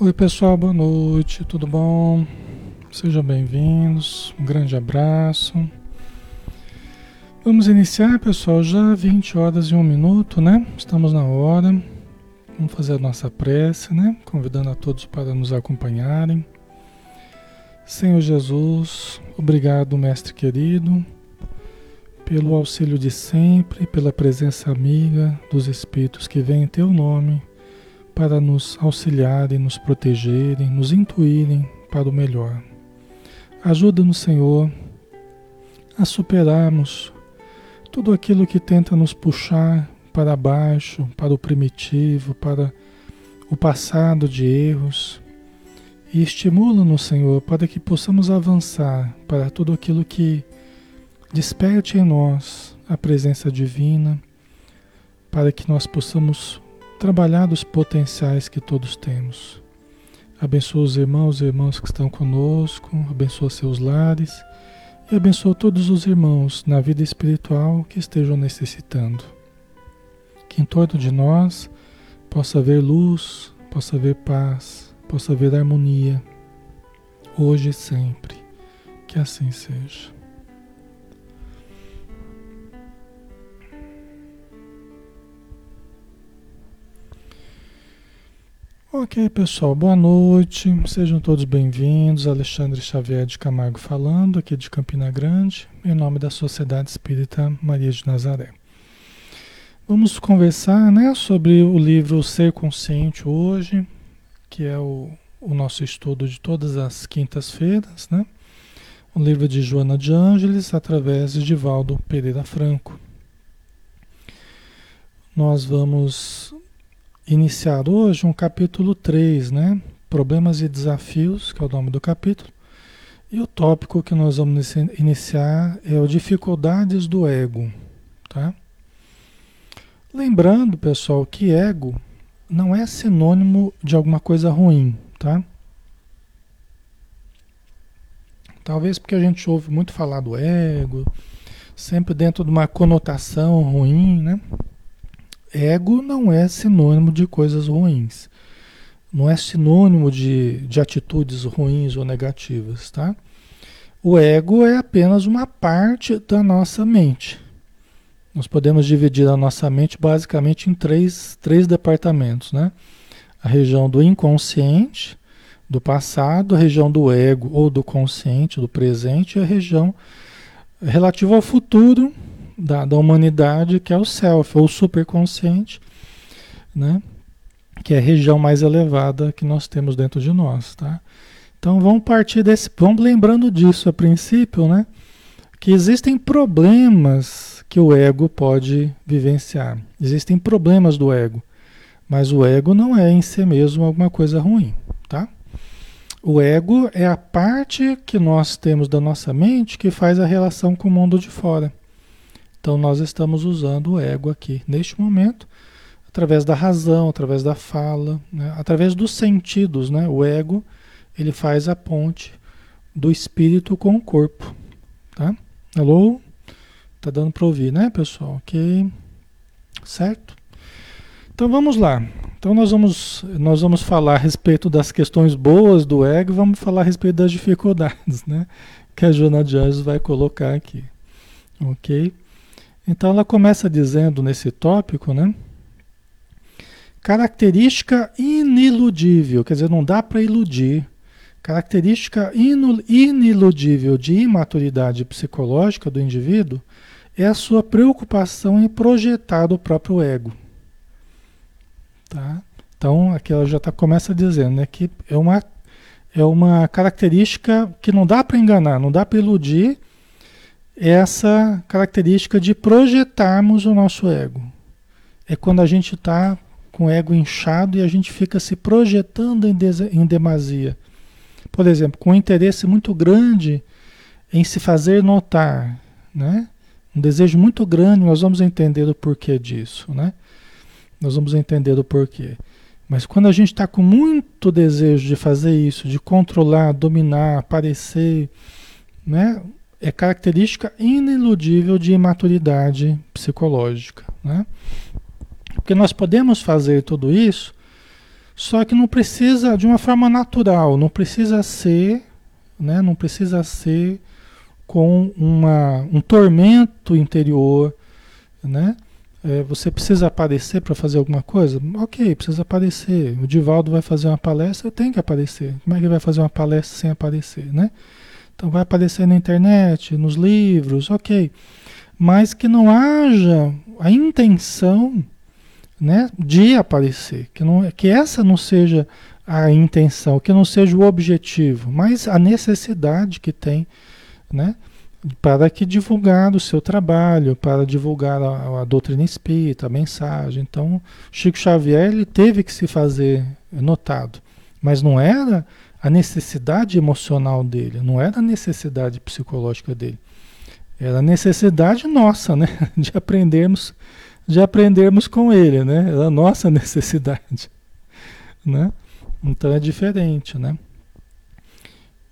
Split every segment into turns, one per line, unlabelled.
Oi, pessoal, boa noite, tudo bom? Sejam bem-vindos, um grande abraço. Vamos iniciar, pessoal, já 20 horas e um minuto, né? Estamos na hora. Vamos fazer a nossa prece, né? Convidando a todos para nos acompanharem. Senhor Jesus, obrigado, Mestre querido, pelo auxílio de sempre, pela presença amiga dos Espíritos que vêm em Teu nome para nos auxiliarem, nos protegerem, nos intuírem para o melhor. Ajuda-nos, Senhor, a superarmos tudo aquilo que tenta nos puxar para baixo, para o primitivo, para o passado de erros. E estimula-nos, Senhor, para que possamos avançar para tudo aquilo que desperte em nós a presença divina, para que nós possamos trabalhar dos potenciais que todos temos. Abençoa os irmãos e irmãs que estão conosco, abençoa seus lares e abençoa todos os irmãos na vida espiritual que estejam necessitando. Que em torno de nós possa haver luz, possa haver paz, possa haver harmonia, hoje e sempre. Que assim seja. Ok, pessoal, boa noite. Sejam todos bem-vindos. Alexandre Xavier de Camargo falando, aqui de Campina Grande, em nome da Sociedade Espírita Maria de Nazaré. Vamos conversar né, sobre o livro Ser Consciente hoje, que é o, o nosso estudo de todas as quintas-feiras, né? O livro de Joana de Ângeles, através de Divaldo Pereira Franco. Nós vamos iniciar hoje um capítulo 3, né? Problemas e desafios, que é o nome do capítulo. E o tópico que nós vamos iniciar é o dificuldades do ego, tá? Lembrando, pessoal, que ego não é sinônimo de alguma coisa ruim, tá? Talvez porque a gente ouve muito falar do ego, sempre dentro de uma conotação ruim, né? Ego não é sinônimo de coisas ruins. Não é sinônimo de, de atitudes ruins ou negativas, tá? O ego é apenas uma parte da nossa mente. Nós podemos dividir a nossa mente basicamente em três, três departamentos, né? A região do inconsciente, do passado, a região do ego ou do consciente, do presente, e a região relativa ao futuro, da, da humanidade, que é o self, ou superconsciente, né? que é a região mais elevada que nós temos dentro de nós. Tá? Então vamos partir desse. Vamos lembrando disso a princípio, né? Que existem problemas que o ego pode vivenciar. Existem problemas do ego. Mas o ego não é em si mesmo alguma coisa ruim, tá? O ego é a parte que nós temos da nossa mente que faz a relação com o mundo de fora. Então nós estamos usando o ego aqui, neste momento, através da razão, através da fala, né? através dos sentidos, né? O ego, ele faz a ponte do espírito com o corpo, tá? Alô? Tá dando para ouvir, né, pessoal? OK? Certo? Então vamos lá. Então nós vamos nós vamos falar a respeito das questões boas do ego, vamos falar a respeito das dificuldades, né? Que a Joana de Anjos vai colocar aqui. OK? Então ela começa dizendo nesse tópico, né? Característica iniludível, quer dizer, não dá para iludir. Característica iniludível de imaturidade psicológica do indivíduo é a sua preocupação em projetar o próprio ego. Tá? Então, aqui ela já tá, começa dizendo né, que é uma, é uma característica que não dá para enganar, não dá para iludir essa característica de projetarmos o nosso ego. É quando a gente está com o ego inchado e a gente fica se projetando em, em demasia. Por exemplo, com um interesse muito grande em se fazer notar, né? Um desejo muito grande, nós vamos entender o porquê disso, né? Nós vamos entender o porquê. Mas quando a gente está com muito desejo de fazer isso, de controlar, dominar, aparecer, né? É característica ineludível de imaturidade psicológica. Né? Porque nós podemos fazer tudo isso Só que não precisa de uma forma natural, não precisa ser, né? Não precisa ser com uma, um tormento interior, né? É, você precisa aparecer para fazer alguma coisa? Ok, precisa aparecer. O Divaldo vai fazer uma palestra, tem que aparecer. Como é que ele vai fazer uma palestra sem aparecer, né? Então vai aparecer na internet, nos livros, ok. Mas que não haja a intenção né, de aparecer, que, não, que essa não seja a intenção, que não seja o objetivo, mas a necessidade que tem, né, para que divulgar o seu trabalho, para divulgar a, a, doutrina espírita, a mensagem. Então, Chico Xavier ele teve que se fazer notado, mas não era a necessidade emocional dele, não era a necessidade psicológica dele. Era a necessidade nossa, né, de aprendermos de aprendermos com ele, né? É a nossa necessidade, né? Então é diferente, né?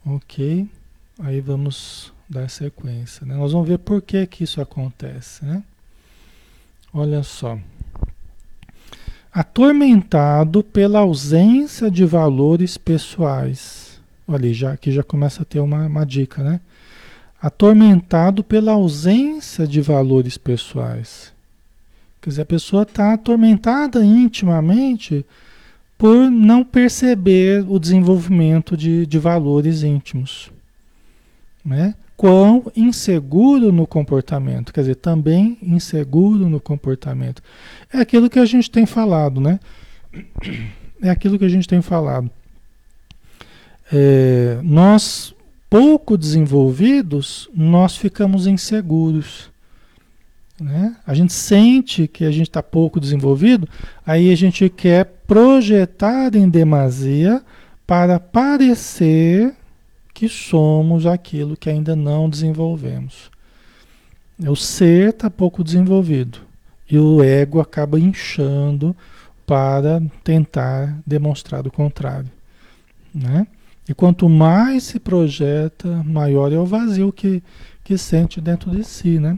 Ok, aí vamos dar sequência, né? Nós vamos ver por que que isso acontece, né? Olha só. Atormentado pela ausência de valores pessoais. Olha, já, aqui já começa a ter uma, uma dica, né? Atormentado pela ausência de valores pessoais. Quer dizer, a pessoa está atormentada intimamente por não perceber o desenvolvimento de, de valores íntimos. Né? Quão inseguro no comportamento, quer dizer, também inseguro no comportamento. É aquilo que a gente tem falado, né? É aquilo que a gente tem falado. É, nós, pouco desenvolvidos, nós ficamos inseguros. Né? A gente sente que a gente está pouco desenvolvido, aí a gente quer projetar em demasia para parecer que somos aquilo que ainda não desenvolvemos. O ser está pouco desenvolvido e o ego acaba inchando para tentar demonstrar o contrário. Né? E quanto mais se projeta, maior é o vazio que, que sente dentro de si. Né?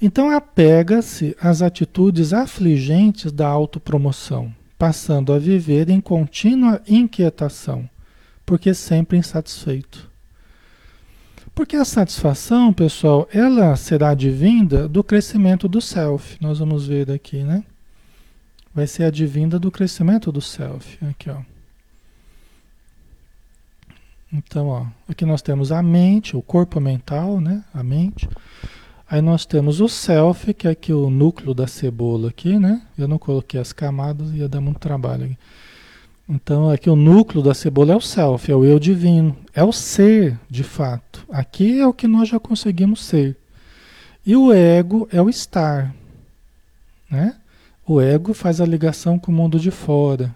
Então apega-se às atitudes afligentes da autopromoção, passando a viver em contínua inquietação, porque sempre insatisfeito. Porque a satisfação, pessoal, ela será advinda do crescimento do self. Nós vamos ver aqui, né? Vai ser advinda do crescimento do self. Aqui, ó. Então, ó, aqui nós temos a mente, o corpo mental, né? A mente. Aí nós temos o self, que é aqui o núcleo da cebola aqui, né? Eu não coloquei as camadas, ia dar muito trabalho aqui. Então aqui o núcleo da cebola é o self, é o eu divino, é o ser, de fato. Aqui é o que nós já conseguimos ser. E o ego é o estar, né? O ego faz a ligação com o mundo de fora,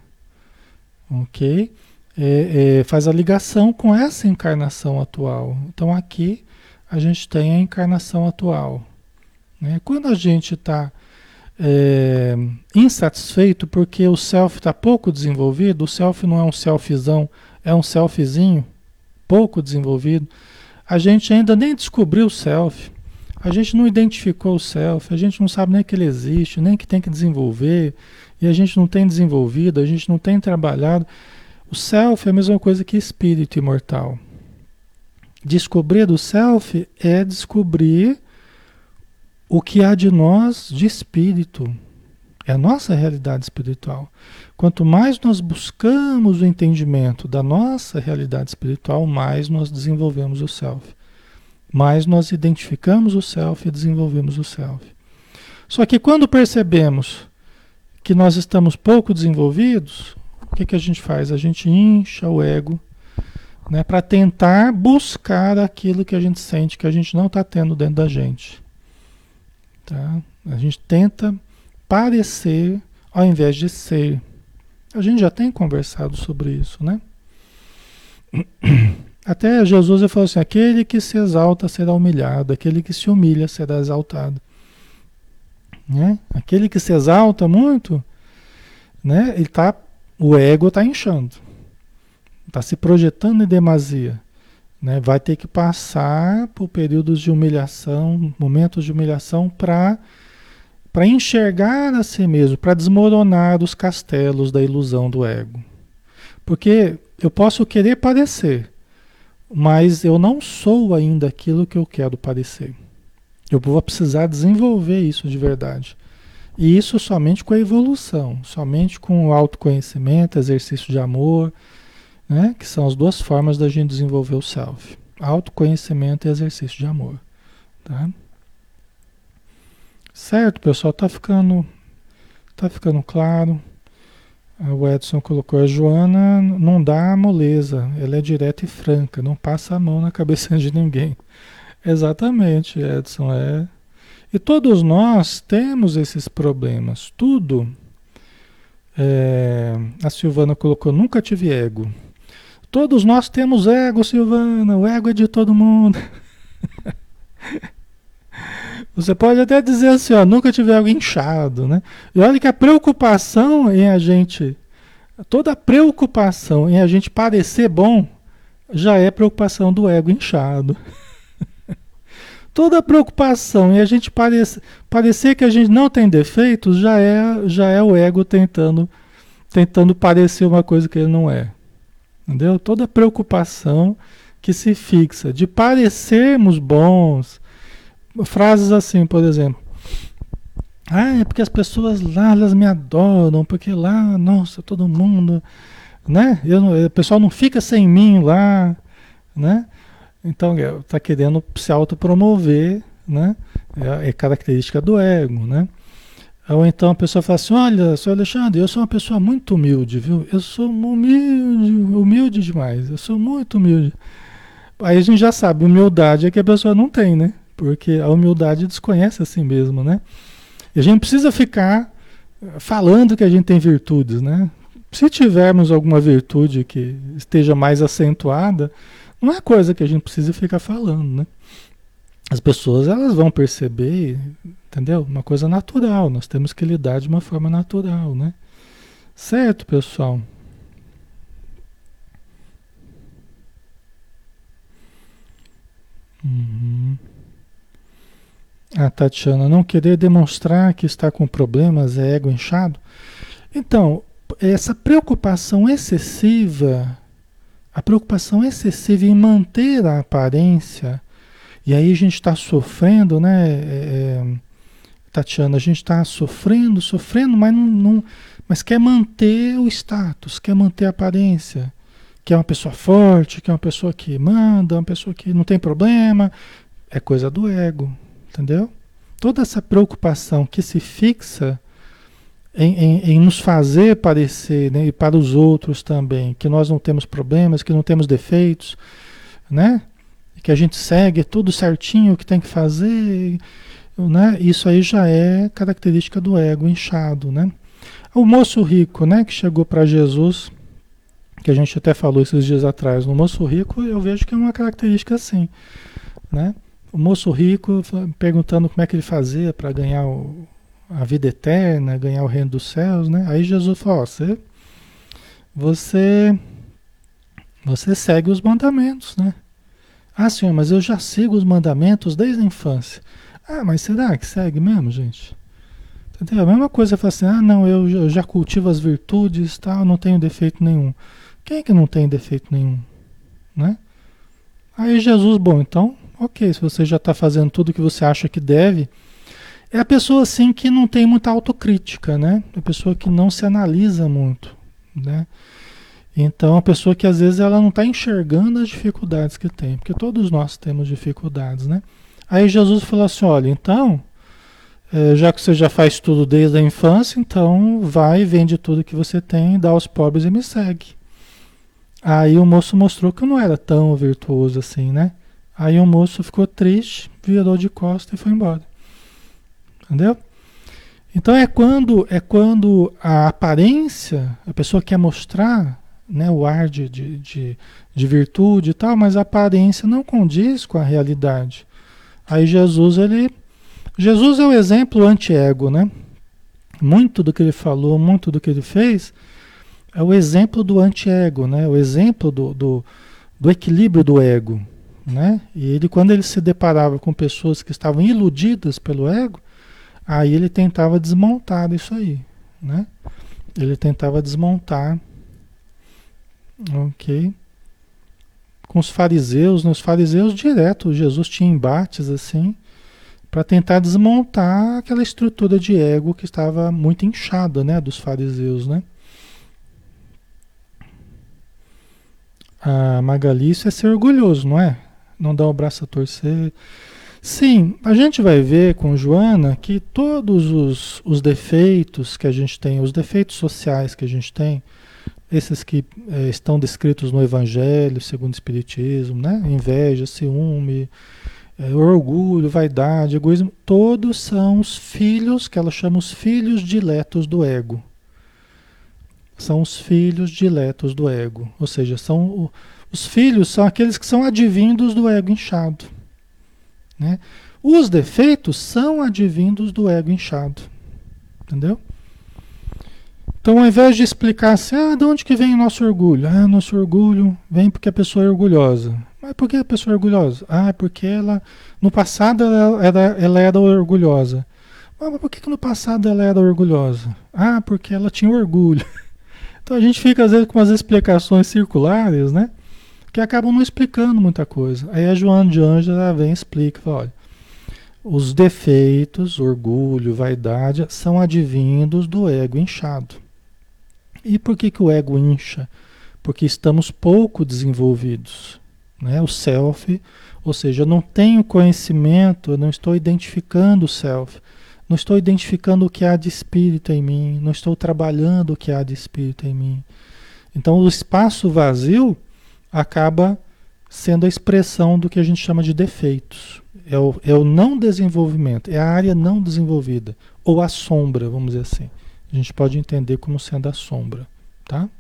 ok? É, é, faz a ligação com essa encarnação atual. Então aqui a gente tem a encarnação atual. Né? Quando a gente está é, insatisfeito porque o self está pouco desenvolvido, o self não é um selfzão, é um selfzinho pouco desenvolvido, a gente ainda nem descobriu o self, a gente não identificou o self, a gente não sabe nem que ele existe, nem que tem que desenvolver, e a gente não tem desenvolvido, a gente não tem trabalhado. O self é a mesma coisa que espírito imortal. Descobrir do self é descobrir o que há de nós de espírito. É a nossa realidade espiritual. Quanto mais nós buscamos o entendimento da nossa realidade espiritual, mais nós desenvolvemos o self. Mais nós identificamos o self e desenvolvemos o self. Só que quando percebemos que nós estamos pouco desenvolvidos, o que, que a gente faz? A gente incha o ego né, para tentar buscar aquilo que a gente sente que a gente não está tendo dentro da gente. Tá? A gente tenta parecer ao invés de ser. A gente já tem conversado sobre isso, né? Até Jesus falou assim: aquele que se exalta será humilhado, aquele que se humilha será exaltado. Né? Aquele que se exalta muito, né? Ele tá, o ego está inchando está se projetando em demasia. Né? Vai ter que passar por períodos de humilhação, momentos de humilhação para enxergar a si mesmo, para desmoronar os castelos da ilusão do ego. Porque eu posso querer parecer, mas eu não sou ainda aquilo que eu quero parecer. Eu vou precisar desenvolver isso de verdade. E isso somente com a evolução, somente com o autoconhecimento, exercício de amor, né? que são as duas formas da gente desenvolver o self. Autoconhecimento e exercício de amor. Tá? Certo, pessoal, tá ficando, tá ficando claro. O Edson colocou, a Joana não dá moleza, ela é direta e franca, não passa a mão na cabeça de ninguém. Exatamente, Edson, é. E todos nós temos esses problemas, tudo. É, a Silvana colocou, nunca tive ego. Todos nós temos ego, Silvana, o ego é de todo mundo. Você pode até dizer assim, ó, nunca tive ego inchado, né? E olha que a preocupação em a gente, toda a preocupação em a gente parecer bom, já é preocupação do ego inchado. toda a preocupação em a gente parecer, parecer que a gente não tem defeitos, já é, já é o ego tentando, tentando parecer uma coisa que ele não é. Entendeu? Toda preocupação que se fixa de parecermos bons, frases assim, por exemplo. Ah, é porque as pessoas lá, elas me adoram, porque lá, nossa, todo mundo, né? Eu, o pessoal não fica sem mim lá, né? Então, está querendo se autopromover, né? É, é, característica do ego, né? Ou então a pessoa fala assim, olha, senhor Alexandre, eu sou uma pessoa muito humilde, viu? Eu sou humilde, humilde demais, eu sou muito humilde. Aí a gente já sabe, humildade é que a pessoa não tem, né? porque a humildade desconhece a si mesmo, né? E a gente precisa ficar falando que a gente tem virtudes, né? Se tivermos alguma virtude que esteja mais acentuada, não é coisa que a gente precisa ficar falando, né? As pessoas elas vão perceber, entendeu? Uma coisa natural, nós temos que lidar de uma forma natural, né? Certo, pessoal? Uhum. A Tatiana, não querer demonstrar que está com problemas é ego inchado? Então, essa preocupação excessiva, a preocupação excessiva em manter a aparência, e aí a gente está sofrendo, né, é, é, Tatiana? A gente está sofrendo, sofrendo, mas, não, não, mas quer manter o status, quer manter a aparência, que é uma pessoa forte, que é uma pessoa que manda, uma pessoa que não tem problema, é coisa do ego, Entendeu? Toda essa preocupação que se fixa em, em, em nos fazer parecer, né, e para os outros também, que nós não temos problemas, que não temos defeitos, né? Que a gente segue tudo certinho o que tem que fazer, né? Isso aí já é característica do ego inchado, né? O moço rico, né, que chegou para Jesus, que a gente até falou esses dias atrás, no moço rico, eu vejo que é uma característica assim, né? o moço rico perguntando como é que ele fazia para ganhar o, a vida eterna, ganhar o reino dos céus, né? Aí Jesus falou: você, você, você segue os mandamentos, né? Ah, senhor, mas eu já sigo os mandamentos desde a infância. Ah, mas será que segue mesmo, gente? Entendeu? A mesma coisa, fala assim: ah, não, eu, já cultivo as virtudes, tal, não tenho defeito nenhum. Quem é que não tem defeito nenhum, né? Aí Jesus, bom, então ok, se você já está fazendo tudo o que você acha que deve, é a pessoa assim que não tem muita autocrítica, né? É a pessoa que não se analisa muito, né? Então, a pessoa que às vezes ela não está enxergando as dificuldades que tem, porque todos nós temos dificuldades, né? Aí Jesus falou assim: olha, então, é, já que você já faz tudo desde a infância, então vai, vende tudo que você tem, dá aos pobres e me segue. Aí o moço mostrou que não era tão virtuoso assim, né? Aí o moço ficou triste, virou de costas e foi embora. Entendeu? Então é quando é quando a aparência, a pessoa quer mostrar né, o ar de, de, de, de virtude e tal, mas a aparência não condiz com a realidade. Aí Jesus, ele. Jesus é o exemplo anti-ego, né? Muito do que ele falou, muito do que ele fez, é o exemplo do anti-ego, né? O exemplo do, do, do equilíbrio do ego. Né? E ele, quando ele se deparava com pessoas que estavam iludidas pelo ego, Aí ele tentava desmontar isso aí, né? Ele tentava desmontar, ok? Com os fariseus, nos né? fariseus direto, Jesus tinha embates assim, para tentar desmontar aquela estrutura de ego que estava muito inchada, né, dos fariseus, né? A Magali, isso é ser orgulhoso, não é? Não dar o braço a torcer. Sim, a gente vai ver com Joana que todos os, os defeitos que a gente tem, os defeitos sociais que a gente tem, esses que é, estão descritos no Evangelho, segundo o Espiritismo, né? Inveja, ciúme, é, orgulho, vaidade, egoísmo, todos são os filhos que ela chama os filhos diletos do ego. São os filhos diletos do ego. Ou seja, são os filhos são aqueles que são advindos do ego inchado. Né? Os defeitos são advindos do ego inchado. Entendeu? Então, ao invés de explicar assim, ah, de onde que vem o nosso orgulho? Ah, nosso orgulho vem porque a pessoa é orgulhosa. Mas por que a pessoa é orgulhosa? Ah, porque ela, no passado, ela era, ela era orgulhosa. Ah, mas por que, que no passado ela era orgulhosa? Ah, porque ela tinha orgulho. Então a gente fica às vezes com umas explicações circulares, né? Que acabam não explicando muita coisa. Aí a Joana de Ângela vem e explica, fala, olha, os defeitos, orgulho, vaidade, são advindos do ego inchado. E por que, que o ego incha? Porque estamos pouco desenvolvidos. Né? O self, ou seja, eu não tenho conhecimento, eu não estou identificando o self. Não estou identificando o que há de espírito em mim, não estou trabalhando o que há de espírito em mim. Então, o espaço vazio acaba sendo a expressão do que a gente chama de defeitos. É o, é o não desenvolvimento, é a área não desenvolvida, ou a sombra, vamos dizer assim. A gente pode entender como sendo a sombra, tá?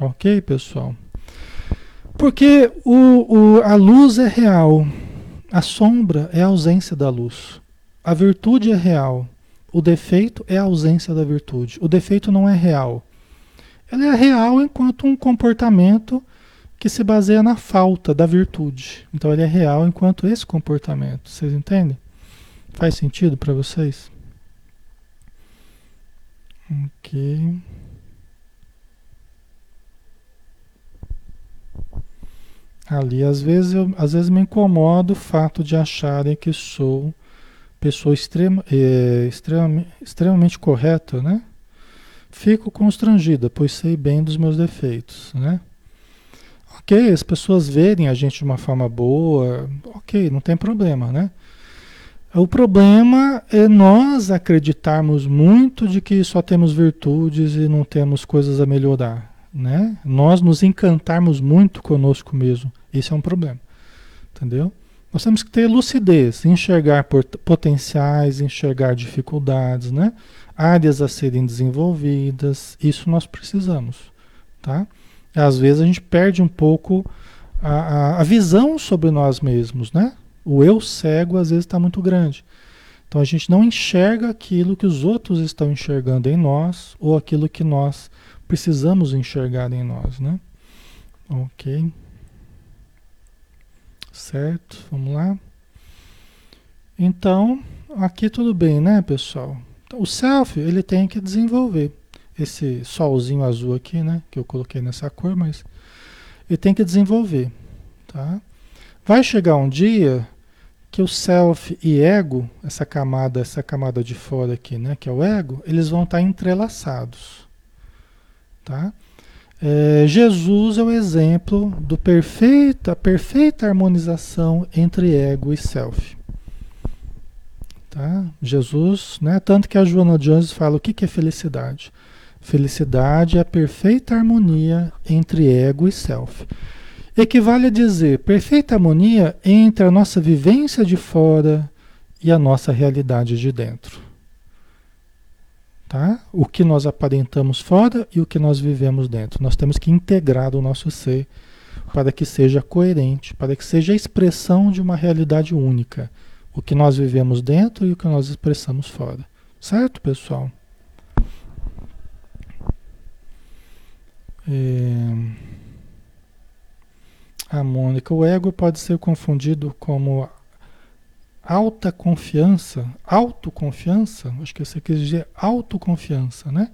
Ok, pessoal? Porque o, o, a luz é real, a sombra é a ausência da luz. A virtude é real. O defeito é a ausência da virtude. O defeito não é real. Ele é real enquanto um comportamento que se baseia na falta da virtude. Então ele é real enquanto esse comportamento. Vocês entendem? Faz sentido para vocês? Ok. Ali, às vezes, eu, às vezes me incomoda o fato de acharem que sou pessoa extrema, é, extremamente, correta, né? Fico constrangida, pois sei bem dos meus defeitos, né? Ok, as pessoas verem a gente de uma forma boa, ok, não tem problema, né? O problema é nós acreditarmos muito de que só temos virtudes e não temos coisas a melhorar, né? Nós nos encantarmos muito conosco mesmo, isso é um problema, entendeu? Nós temos que ter lucidez, enxergar potenciais, enxergar dificuldades, né? áreas a serem desenvolvidas, isso nós precisamos. Tá? Às vezes a gente perde um pouco a, a, a visão sobre nós mesmos, né? O eu cego às vezes está muito grande. Então a gente não enxerga aquilo que os outros estão enxergando em nós ou aquilo que nós precisamos enxergar em nós, né? Ok. Certo? Vamos lá. Então, aqui tudo bem, né, pessoal? Então, o self, ele tem que desenvolver esse solzinho azul aqui, né, que eu coloquei nessa cor, mas ele tem que desenvolver, tá? Vai chegar um dia que o self e ego, essa camada, essa camada de fora aqui, né, que é o ego, eles vão estar entrelaçados, tá? É, Jesus é o exemplo do perfeita, perfeita harmonização entre ego e self. Tá? Jesus, né? tanto que a Joana Jones fala o que, que é felicidade. Felicidade é a perfeita harmonia entre ego e self. Equivale a dizer perfeita harmonia entre a nossa vivência de fora e a nossa realidade de dentro tá? O que nós aparentamos fora e o que nós vivemos dentro. Nós temos que integrar o nosso ser para que seja coerente, para que seja a expressão de uma realidade única. O que nós vivemos dentro e o que nós expressamos fora. Certo, pessoal? É... A Mônica, o ego pode ser confundido como alta confiança, autoconfiança, acho que você quis dizer autoconfiança, né?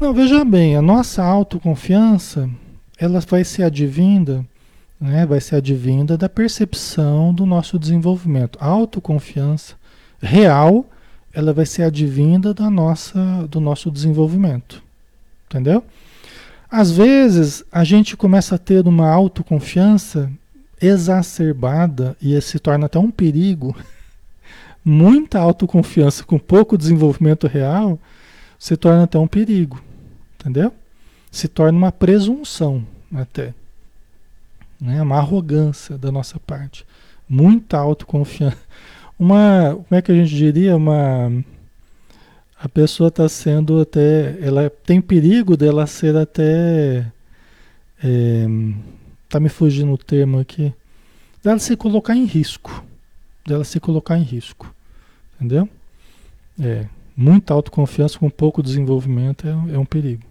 Não, veja bem, a nossa autoconfiança, ela vai ser advinda, né? Vai ser advinda da percepção do nosso desenvolvimento. A autoconfiança real, ela vai ser advinda da nossa, do nosso desenvolvimento. Entendeu? Às vezes, a gente começa a ter uma autoconfiança exacerbada e se torna até um perigo. Muita autoconfiança com pouco desenvolvimento real se torna até um perigo. Entendeu? Se torna uma presunção até. Né? Uma arrogância da nossa parte. Muita autoconfiança. Uma, como é que a gente diria? Uma. A pessoa está sendo até. Ela tem perigo dela ser até. É, tá me fugindo o termo aqui. Dela se colocar em risco. Dela se colocar em risco. Entendeu? É. Muita autoconfiança com pouco desenvolvimento é, é um perigo.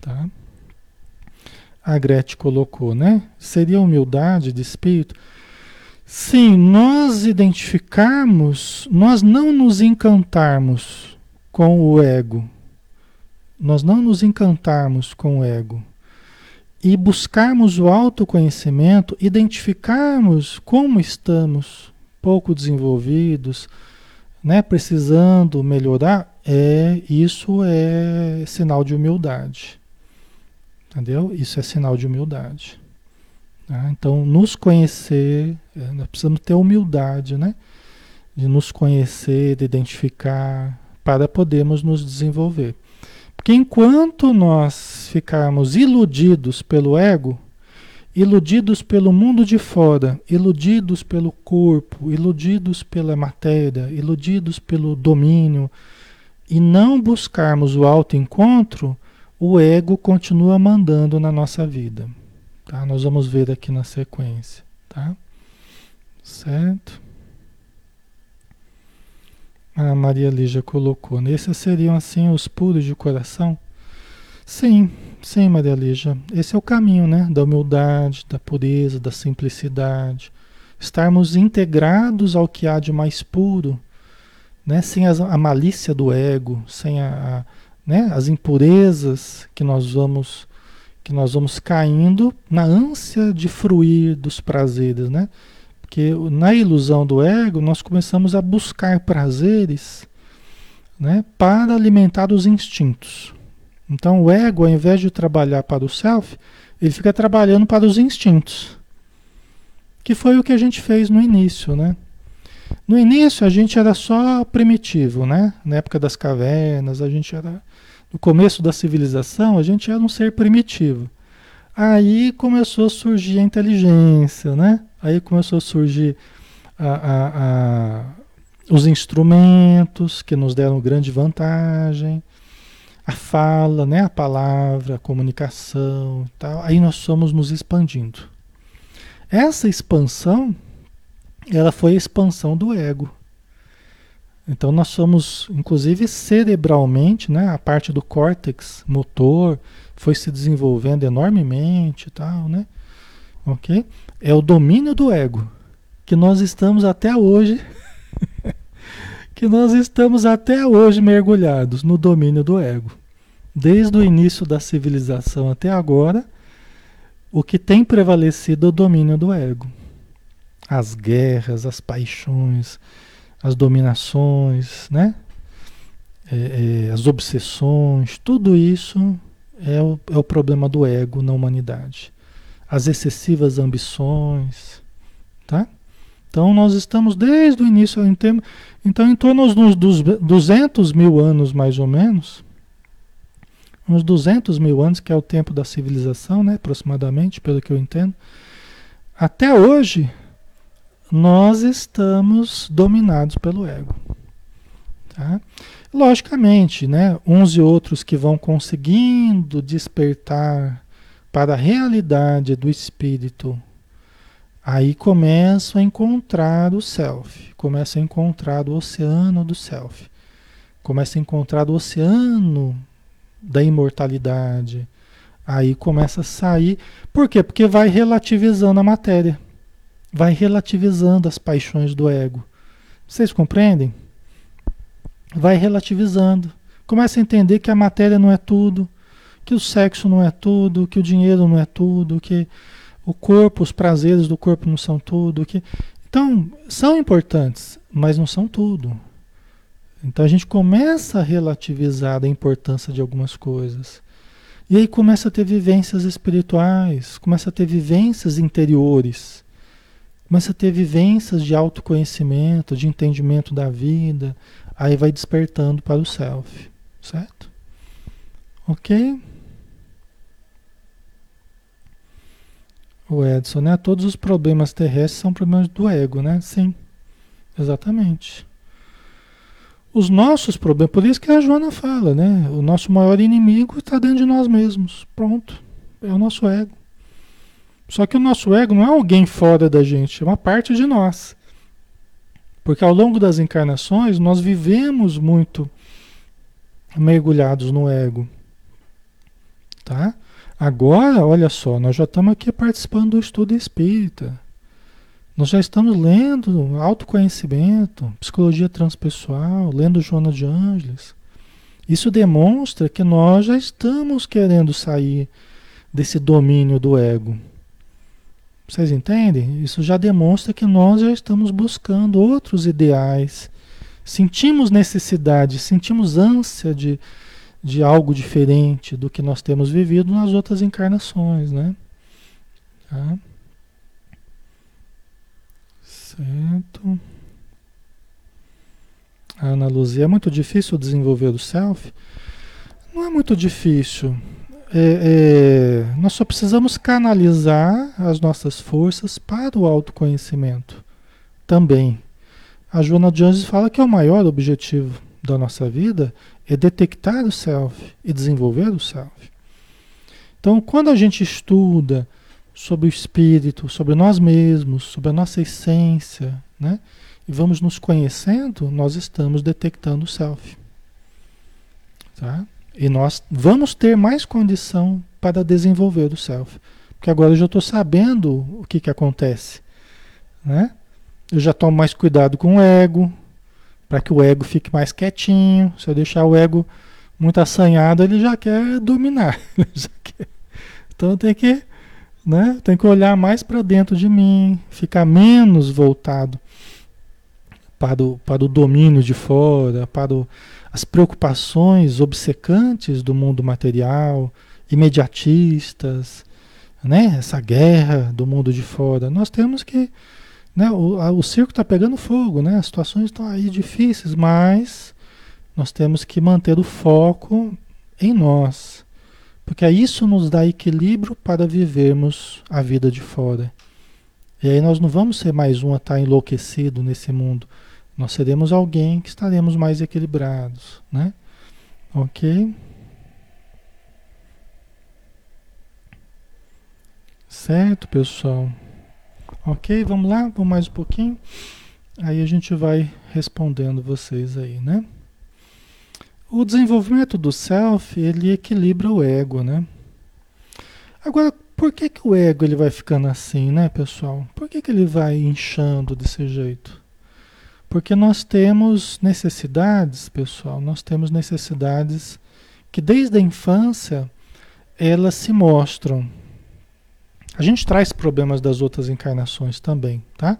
Tá? A Gretchen colocou, né? Seria humildade de espírito? Sim, nós identificarmos, nós não nos encantarmos com o ego. Nós não nos encantarmos com o ego. E buscarmos o autoconhecimento, identificarmos como estamos pouco desenvolvidos, né, precisando melhorar, é isso é sinal de humildade. Entendeu? Isso é sinal de humildade. Tá? Então, nos conhecer, é, nós precisamos ter humildade, né? De nos conhecer, de identificar, para podermos nos desenvolver. Porque enquanto nós ficarmos iludidos pelo ego, iludidos pelo mundo de fora, iludidos pelo corpo, iludidos pela matéria, iludidos pelo domínio, e não buscarmos o autoencontro, o ego continua mandando na nossa vida. Tá? Nós vamos ver aqui na sequência. Tá? Certo? A Maria Lígia colocou. Esses seriam assim os puros de coração? Sim, sim, Maria Lígia. Esse é o caminho, né? Da humildade, da pureza, da simplicidade. Estarmos integrados ao que há de mais puro, né? Sem as, a malícia do ego, sem a, a né? as impurezas que nós vamos que nós vamos caindo na ânsia de fruir dos prazeres, né? Porque na ilusão do ego nós começamos a buscar prazeres, né, para alimentar os instintos. Então o ego, ao invés de trabalhar para o self, ele fica trabalhando para os instintos. Que foi o que a gente fez no início, né? No início a gente era só primitivo, né? Na época das cavernas, a gente era no começo da civilização, a gente era um ser primitivo. Aí começou a surgir a inteligência, né? Aí começou a surgir a, a, a, os instrumentos que nos deram grande vantagem, a fala, né? a palavra, a comunicação tal. Aí nós somos nos expandindo. Essa expansão, ela foi a expansão do ego. Então nós somos, inclusive cerebralmente, né, a parte do córtex motor foi se desenvolvendo enormemente tal, né? Ok? É o domínio do ego que nós estamos até hoje, que nós estamos até hoje mergulhados no domínio do ego. Desde o início da civilização até agora, o que tem prevalecido é o domínio do ego. As guerras, as paixões, as dominações, né? É, é, as obsessões, tudo isso é o, é o problema do ego na humanidade. As excessivas ambições, tá? Então nós estamos desde o início, então em torno dos 200 mil anos mais ou menos, uns 200 mil anos, que é o tempo da civilização, né, aproximadamente, pelo que eu entendo, até hoje nós estamos dominados pelo ego. Tá? Logicamente, né, uns e outros que vão conseguindo despertar para a realidade do espírito, aí começam a encontrar o self, começam a encontrar o oceano do self, começam a encontrar o oceano da imortalidade. Aí começa a sair. Por quê? Porque vai relativizando a matéria. Vai relativizando as paixões do ego. Vocês compreendem? Vai relativizando. Começa a entender que a matéria não é tudo, que o sexo não é tudo, que o dinheiro não é tudo, que o corpo, os prazeres do corpo não são tudo, que então são importantes, mas não são tudo. Então a gente começa a relativizar a importância de algumas coisas. E aí começa a ter vivências espirituais, começa a ter vivências interiores, começa a ter vivências de autoconhecimento, de entendimento da vida, aí vai despertando para o self, certo? Ok? O Edson, né? Todos os problemas terrestres são problemas do ego, né? Sim, exatamente. Os nossos problemas, por isso que a Joana fala, né? O nosso maior inimigo está dentro de nós mesmos. Pronto. É o nosso ego. Só que o nosso ego não é alguém fora da gente, é uma parte de nós. Porque ao longo das encarnações nós vivemos muito mergulhados no ego. Tá? Agora, olha só, nós já estamos aqui participando do estudo espírita. Nós já estamos lendo autoconhecimento, psicologia transpessoal, lendo Joana de Ângeles. Isso demonstra que nós já estamos querendo sair desse domínio do ego. Vocês entendem? Isso já demonstra que nós já estamos buscando outros ideais. Sentimos necessidade, sentimos ânsia de, de algo diferente do que nós temos vivido nas outras encarnações, né? Tá? Certo. Ana Luzia, é muito difícil desenvolver o self? Não é muito difícil. É, é, nós só precisamos canalizar as nossas forças para o autoconhecimento também. A Joana Jones fala que é o maior objetivo da nossa vida é detectar o self e desenvolver o self. Então, quando a gente estuda sobre o espírito, sobre nós mesmos, sobre a nossa essência, né? E vamos nos conhecendo, nós estamos detectando o self. Tá? E nós vamos ter mais condição para desenvolver o self. Porque agora eu já estou sabendo o que, que acontece. Né? Eu já tomo mais cuidado com o ego, para que o ego fique mais quietinho. Se eu deixar o ego muito assanhado, ele já quer dominar. Já quer. Então tem que né? Tem que olhar mais para dentro de mim, ficar menos voltado para o, para o domínio de fora, para o, as preocupações obcecantes do mundo material, imediatistas, né? Essa guerra do mundo de fora. Nós temos que, né? O, a, o circo está pegando fogo, né? As situações estão aí difíceis, mas nós temos que manter o foco em nós porque isso nos dá equilíbrio para vivermos a vida de fora. E aí nós não vamos ser mais um a estar enlouquecido nesse mundo. Nós seremos alguém que estaremos mais equilibrados, né? Ok? Certo, pessoal? Ok, vamos lá? Vamos mais um pouquinho? Aí a gente vai respondendo vocês aí, né? O desenvolvimento do self, ele equilibra o ego, né? Agora, por que, que o ego ele vai ficando assim, né, pessoal? Por que, que ele vai inchando desse jeito? Porque nós temos necessidades, pessoal, nós temos necessidades que desde a infância elas se mostram. A gente traz problemas das outras encarnações também, tá?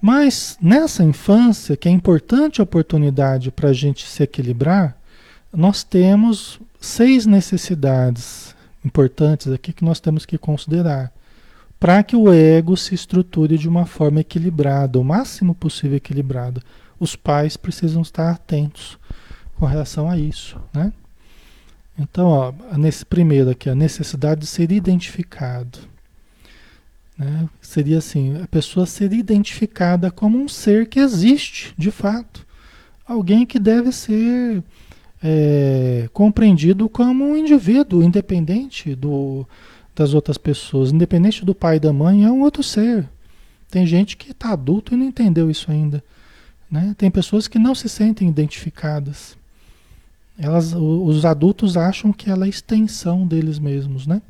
Mas nessa infância, que é importante oportunidade para a gente se equilibrar, nós temos seis necessidades importantes aqui que nós temos que considerar para que o ego se estruture de uma forma equilibrada, o máximo possível equilibrada. Os pais precisam estar atentos com relação a isso, né? Então, ó, nesse primeiro aqui, a necessidade de ser identificado. Né? Seria assim, a pessoa ser identificada como um ser que existe, de fato. Alguém que deve ser é, compreendido como um indivíduo independente do, das outras pessoas, independente do pai e da mãe, é um outro ser. Tem gente que está adulto e não entendeu isso ainda. Né? Tem pessoas que não se sentem identificadas. Elas, os adultos acham que ela é extensão deles mesmos, né?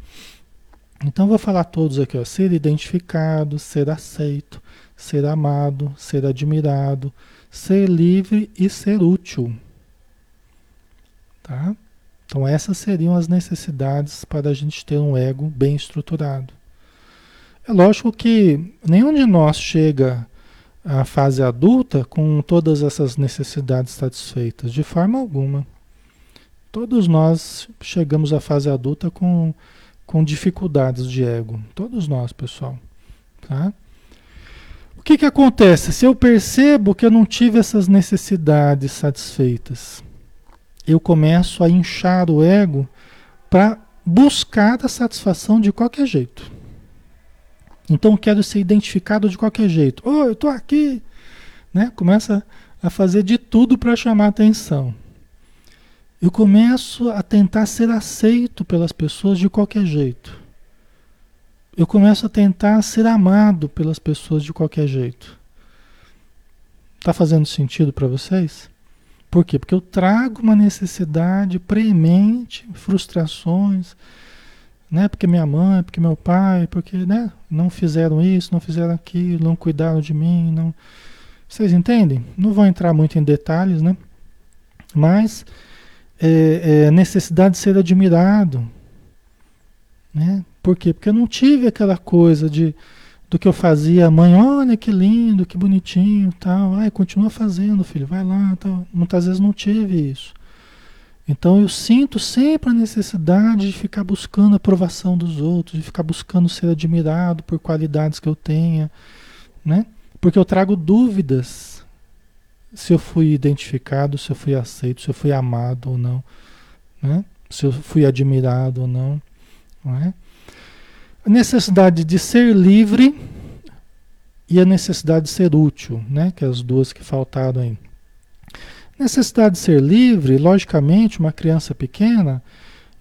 Então vou falar todos aqui, ó, ser identificado, ser aceito, ser amado, ser admirado, ser livre e ser útil. Tá? Então essas seriam as necessidades para a gente ter um ego bem estruturado. É lógico que nenhum de nós chega à fase adulta com todas essas necessidades satisfeitas, de forma alguma. Todos nós chegamos à fase adulta com, com dificuldades de ego. Todos nós, pessoal. Tá? O que, que acontece? Se eu percebo que eu não tive essas necessidades satisfeitas, eu começo a inchar o ego para buscar a satisfação de qualquer jeito. Então quero ser identificado de qualquer jeito. Oh, eu estou aqui, né? Começa a fazer de tudo para chamar atenção. Eu começo a tentar ser aceito pelas pessoas de qualquer jeito. Eu começo a tentar ser amado pelas pessoas de qualquer jeito. Tá fazendo sentido para vocês? Por quê? Porque eu trago uma necessidade premente, frustrações, né? Porque minha mãe, porque meu pai, porque, né? Não fizeram isso, não fizeram aquilo, não cuidaram de mim, não. Vocês entendem? Não vou entrar muito em detalhes, né? Mas é, é necessidade de ser admirado, né? Por quê? Porque eu não tive aquela coisa de do que eu fazia, mãe, olha que lindo, que bonitinho, tal. Ai, continua fazendo, filho, vai lá, tal. Muitas vezes não tive isso. Então eu sinto sempre a necessidade de ficar buscando a aprovação dos outros, de ficar buscando ser admirado por qualidades que eu tenha, né? Porque eu trago dúvidas se eu fui identificado, se eu fui aceito, se eu fui amado ou não, né? Se eu fui admirado ou não, não é? A necessidade de ser livre e a necessidade de ser útil, né? Que é as duas que faltaram aí. Necessidade de ser livre, logicamente, uma criança pequena,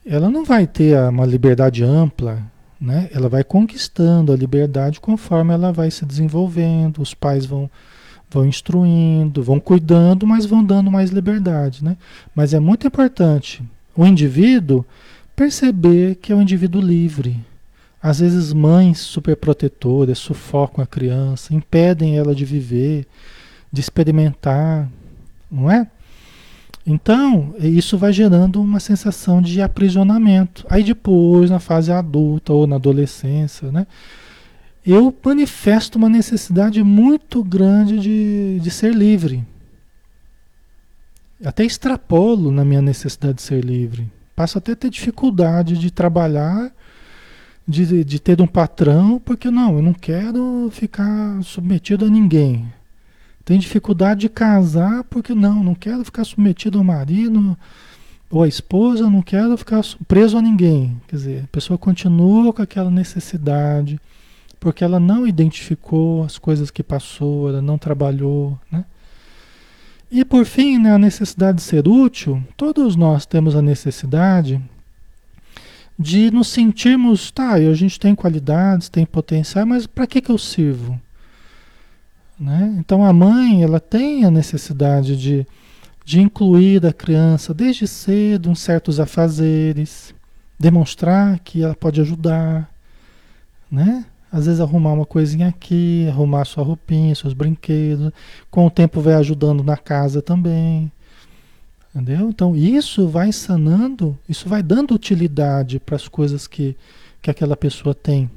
ela não vai ter uma liberdade ampla, né? Ela vai conquistando a liberdade conforme ela vai se desenvolvendo, os pais vão vão instruindo, vão cuidando, mas vão dando mais liberdade, né? Mas é muito importante o indivíduo perceber que é um indivíduo livre, às vezes mães superprotetoras sufocam a criança, impedem ela de viver, de experimentar, não é? Então, isso vai gerando uma sensação de aprisionamento. Aí depois, na fase adulta ou na adolescência, né? Eu manifesto uma necessidade muito grande de, de ser livre. Até extrapolo na minha necessidade de ser livre. Passo até a ter dificuldade de trabalhar de, de ter um patrão, porque não, eu não quero ficar submetido a ninguém. Tem dificuldade de casar, porque não, não quero ficar submetido ao marido ou à esposa, não quero ficar preso a ninguém. Quer dizer, a pessoa continua com aquela necessidade, porque ela não identificou as coisas que passou, ela não trabalhou, né? E por fim, né, a necessidade de ser útil, todos nós temos a necessidade de nos sentirmos, tá, a gente tem qualidades, tem potencial, mas para que, que eu sirvo? Né? Então a mãe ela tem a necessidade de, de incluir a criança desde cedo em certos afazeres, demonstrar que ela pode ajudar, né? Às vezes arrumar uma coisinha aqui, arrumar sua roupinha, seus brinquedos, com o tempo vai ajudando na casa também. Entendeu? Então isso vai sanando, isso vai dando utilidade para as coisas que, que aquela pessoa tem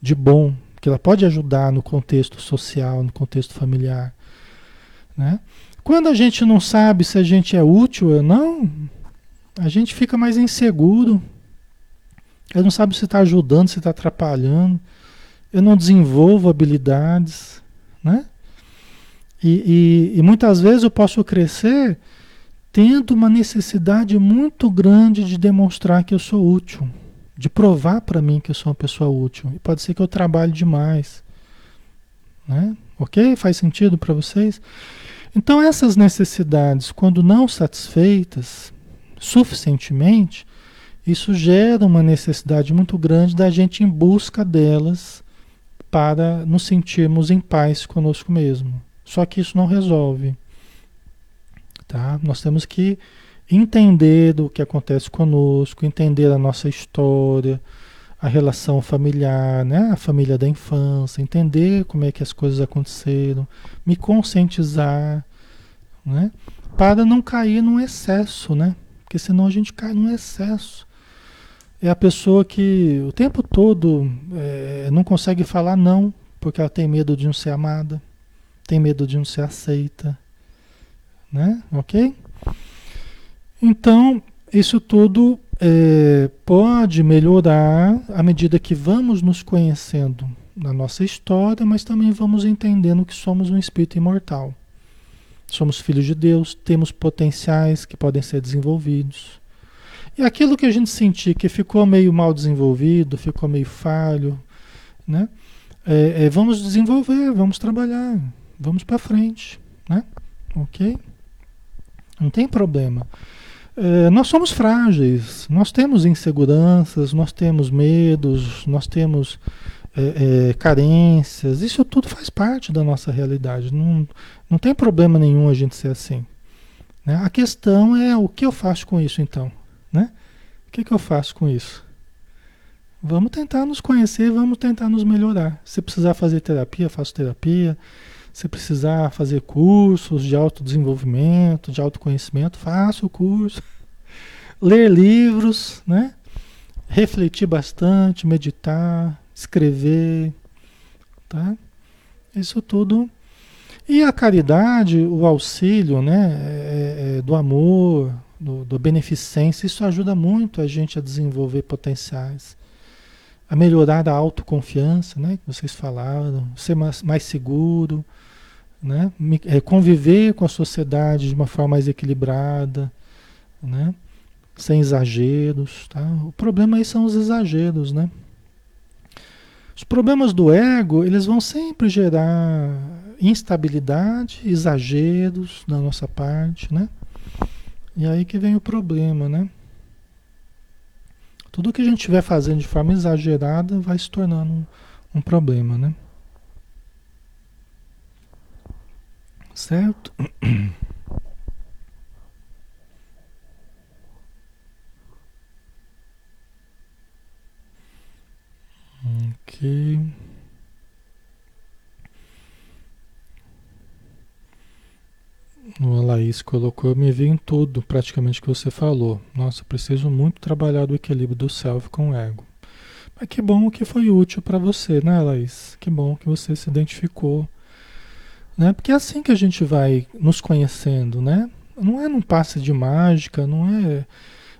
de bom, que ela pode ajudar no contexto social, no contexto familiar. Né? Quando a gente não sabe se a gente é útil ou não, a gente fica mais inseguro. Eu não sabe se está ajudando, se está atrapalhando. Eu não desenvolvo habilidades. Né? E, e, e muitas vezes eu posso crescer tendo uma necessidade muito grande de demonstrar que eu sou útil, de provar para mim que eu sou uma pessoa útil. E pode ser que eu trabalhe demais. Né? Ok? Faz sentido para vocês? Então, essas necessidades, quando não satisfeitas suficientemente, isso gera uma necessidade muito grande da gente em busca delas para nos sentirmos em paz conosco mesmo. Só que isso não resolve. Tá? Nós temos que entender o que acontece conosco, entender a nossa história, a relação familiar, né? A família da infância, entender como é que as coisas aconteceram, me conscientizar, né? Para não cair num excesso, né? Porque senão a gente cai num excesso. É a pessoa que o tempo todo é, não consegue falar não, porque ela tem medo de não ser amada, tem medo de não ser aceita, né? Ok? Então, isso tudo é, pode melhorar à medida que vamos nos conhecendo na nossa história, mas também vamos entendendo que somos um espírito imortal. Somos filhos de Deus, temos potenciais que podem ser desenvolvidos. E aquilo que a gente sentir que ficou meio mal desenvolvido, ficou meio falho, né? É, é, vamos desenvolver, vamos trabalhar, vamos para frente, né? Ok? Não tem problema. É, nós somos frágeis, nós temos inseguranças, nós temos medos, nós temos é, é, carências, isso tudo faz parte da nossa realidade. Não, não tem problema nenhum a gente ser assim. Né? A questão é o que eu faço com isso então. Né? O que, que eu faço com isso? Vamos tentar nos conhecer, vamos tentar nos melhorar. Se precisar fazer terapia, faço terapia. Se precisar fazer cursos de autodesenvolvimento, de autoconhecimento, faça o curso. Ler livros, né? Refletir bastante, meditar, escrever, tá? Isso tudo. E a caridade, o auxílio, né? É, é, do amor, do, do beneficência, isso ajuda muito a gente a desenvolver potenciais a melhorar a autoconfiança, né, que vocês falaram, ser mais, mais seguro, né, é, conviver com a sociedade de uma forma mais equilibrada, né, sem exageros, tá? O problema aí são os exageros, né? Os problemas do ego, eles vão sempre gerar instabilidade, exageros da nossa parte, né? E aí que vem o problema, né? Tudo que a gente estiver fazendo de forma exagerada vai se tornando um, um problema, né? Certo? Ok. O Laís colocou, eu me vi em tudo praticamente que você falou. Nossa, preciso muito trabalhar do equilíbrio do self com o ego. Mas que bom que foi útil para você, né, Laís? Que bom que você se identificou. Né? Porque é assim que a gente vai nos conhecendo, né? Não é num passe de mágica, não é.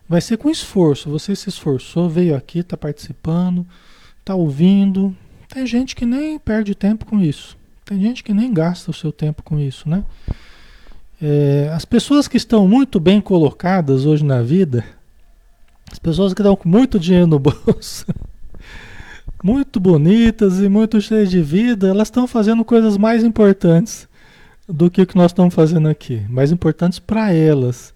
Vai ser com esforço. Você se esforçou, veio aqui, está participando, está ouvindo. Tem gente que nem perde tempo com isso. Tem gente que nem gasta o seu tempo com isso, né? É, as pessoas que estão muito bem colocadas hoje na vida, as pessoas que com muito dinheiro no bolso, muito bonitas e muito cheias de vida, elas estão fazendo coisas mais importantes do que o que nós estamos fazendo aqui, mais importantes para elas,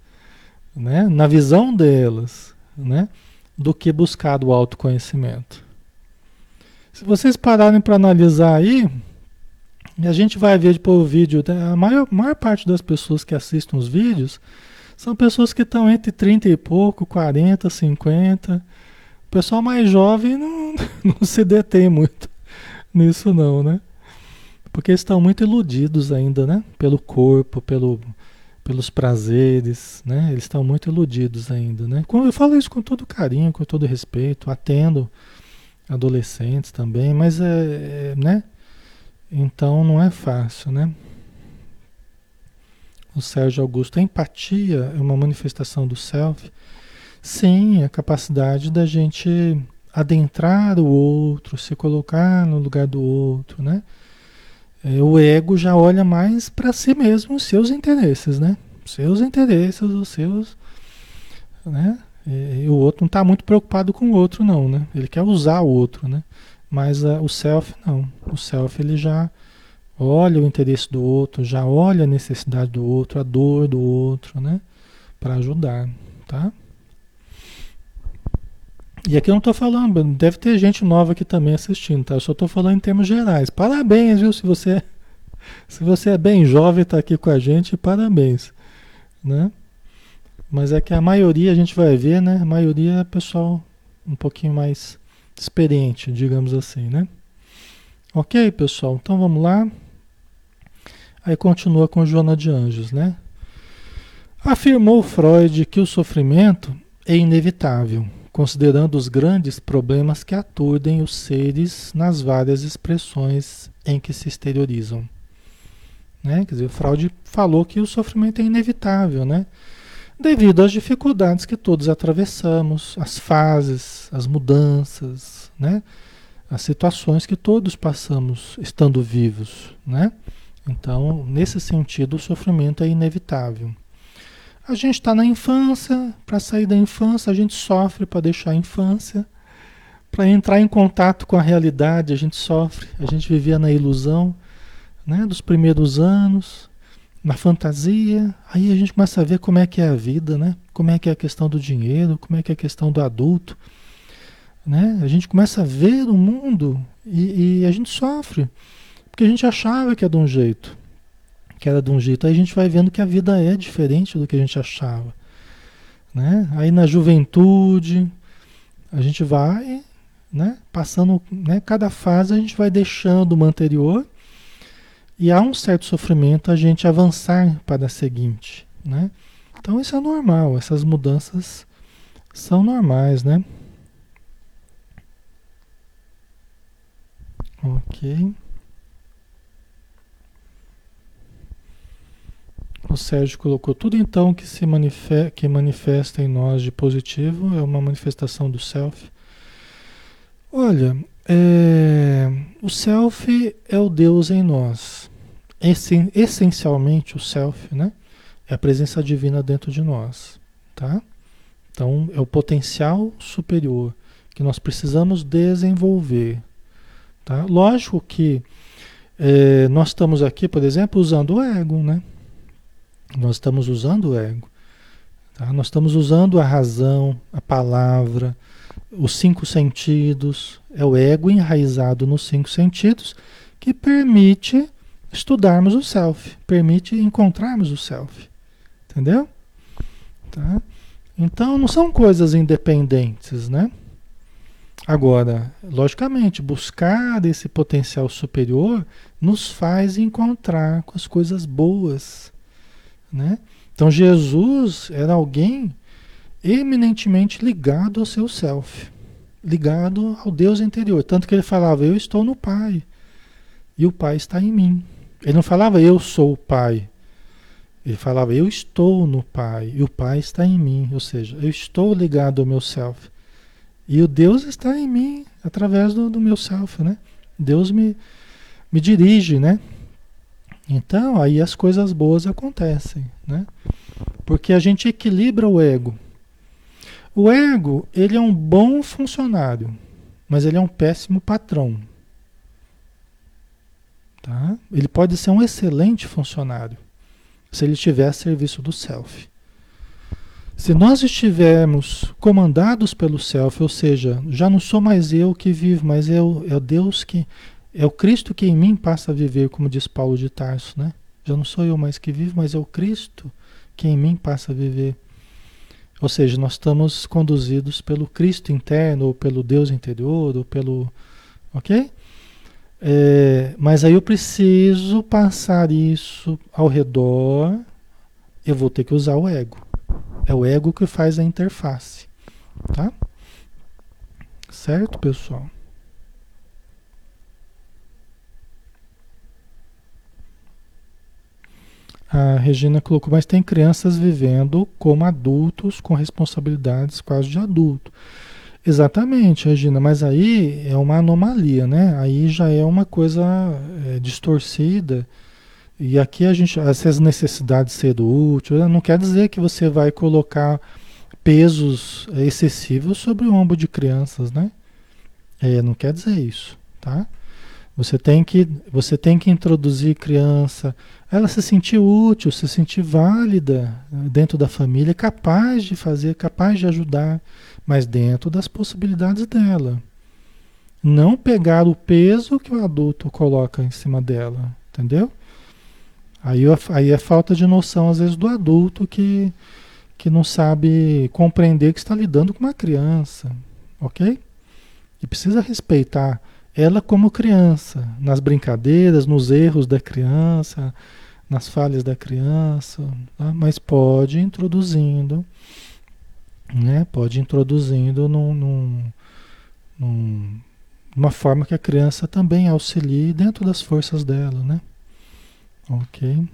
né? na visão delas, né? do que buscar o autoconhecimento. Se vocês pararem para analisar aí, a gente vai ver depois o vídeo, a maior, maior parte das pessoas que assistem os vídeos são pessoas que estão entre 30 e pouco, 40, 50. Pessoal mais jovem não, não se detém muito nisso não, né? Porque estão muito iludidos ainda, né? Pelo corpo, pelo, pelos prazeres, né? Eles estão muito iludidos ainda, né? Eu falo isso com todo carinho, com todo respeito, atendo adolescentes também, mas é, é né? Então não é fácil, né? O Sérgio Augusto, a empatia é uma manifestação do self? Sim, a capacidade da gente adentrar o outro, se colocar no lugar do outro, né? É, o ego já olha mais para si mesmo, os seus interesses, né? Seus interesses, os seus, né? E, o outro não está muito preocupado com o outro, não, né? Ele quer usar o outro, né? Mas uh, o self não. O self ele já olha o interesse do outro, já olha a necessidade do outro, a dor do outro, né? Para ajudar, tá? E aqui eu não estou falando, deve ter gente nova aqui também assistindo, tá? Eu só estou falando em termos gerais. Parabéns, viu? Se você, se você é bem jovem e está aqui com a gente, parabéns, né? Mas é que a maioria a gente vai ver, né? A maioria é pessoal um pouquinho mais experiente, digamos assim, né? Ok, pessoal? Então vamos lá. Aí continua com Joana de Anjos, né? Afirmou Freud que o sofrimento é inevitável, considerando os grandes problemas que aturdem os seres nas várias expressões em que se exteriorizam. Né? Quer dizer, Freud falou que o sofrimento é inevitável, né? devido às dificuldades que todos atravessamos, as fases, as mudanças, né? as situações que todos passamos estando vivos. Né? Então, nesse sentido, o sofrimento é inevitável. A gente está na infância, para sair da infância, a gente sofre para deixar a infância. Para entrar em contato com a realidade, a gente sofre. A gente vivia na ilusão né, dos primeiros anos, na fantasia. Aí a gente começa a ver como é que é a vida, né? como é que é a questão do dinheiro, como é que é a questão do adulto. Né? A gente começa a ver o mundo e, e a gente sofre. Porque a gente achava que era de um jeito que era de um jeito. Aí a gente vai vendo que a vida é diferente do que a gente achava. Né? Aí na juventude, a gente vai né, passando, né, cada fase a gente vai deixando uma anterior e há um certo sofrimento a gente avançar para a seguinte. Né? Então isso é normal, essas mudanças são normais, né? Ok. O Sérgio colocou tudo então que se manifesta, que manifesta em nós de positivo é uma manifestação do self. Olha, é, o self é o Deus em nós. Essen, essencialmente o self, né? É a presença divina dentro de nós, tá? Então é o potencial superior que nós precisamos desenvolver, tá? Lógico que é, nós estamos aqui, por exemplo, usando o ego, né? Nós estamos usando o ego. Tá? Nós estamos usando a razão, a palavra, os cinco sentidos. É o ego enraizado nos cinco sentidos que permite estudarmos o self, permite encontrarmos o self. Entendeu? Tá? Então não são coisas independentes, né? Agora, logicamente, buscar esse potencial superior nos faz encontrar com as coisas boas né? Então Jesus era alguém eminentemente ligado ao seu self, ligado ao Deus interior. Tanto que ele falava, eu estou no Pai e o Pai está em mim. Ele não falava, eu sou o Pai. Ele falava, eu estou no Pai e o Pai está em mim. Ou seja, eu estou ligado ao meu self. E o Deus está em mim através do, do meu self, né? Deus me, me dirige, né? Então, aí as coisas boas acontecem, né? Porque a gente equilibra o ego. O ego, ele é um bom funcionário, mas ele é um péssimo patrão. Tá? Ele pode ser um excelente funcionário, se ele estiver a serviço do self. Se nós estivermos comandados pelo self, ou seja, já não sou mais eu que vivo, mas o, é Deus que é o Cristo que em mim passa a viver, como diz Paulo de Tarso, né? Já não sou eu mais que vivo, mas é o Cristo que em mim passa a viver. Ou seja, nós estamos conduzidos pelo Cristo interno, ou pelo Deus interior, ou pelo. Ok? É, mas aí eu preciso passar isso ao redor. Eu vou ter que usar o ego. É o ego que faz a interface. Tá? Certo, pessoal? A Regina colocou, mas tem crianças vivendo como adultos com responsabilidades quase de adulto. Exatamente, Regina, mas aí é uma anomalia, né? Aí já é uma coisa é, distorcida. E aqui a gente, essas necessidades de ser útil, né? não quer dizer que você vai colocar pesos excessivos sobre o ombro de crianças, né? É, não quer dizer isso, tá? Você tem que, você tem que introduzir criança, ela se sentir útil, se sentir válida né, dentro da família, capaz de fazer, capaz de ajudar, mas dentro das possibilidades dela. Não pegar o peso que o adulto coloca em cima dela, entendeu? Aí, aí é falta de noção, às vezes, do adulto que, que não sabe compreender que está lidando com uma criança, ok? E precisa respeitar ela como criança, nas brincadeiras, nos erros da criança, nas falhas da criança, tá? mas pode introduzindo, né? Pode introduzindo num, num, num, uma forma que a criança também auxilie dentro das forças dela, né? Ok.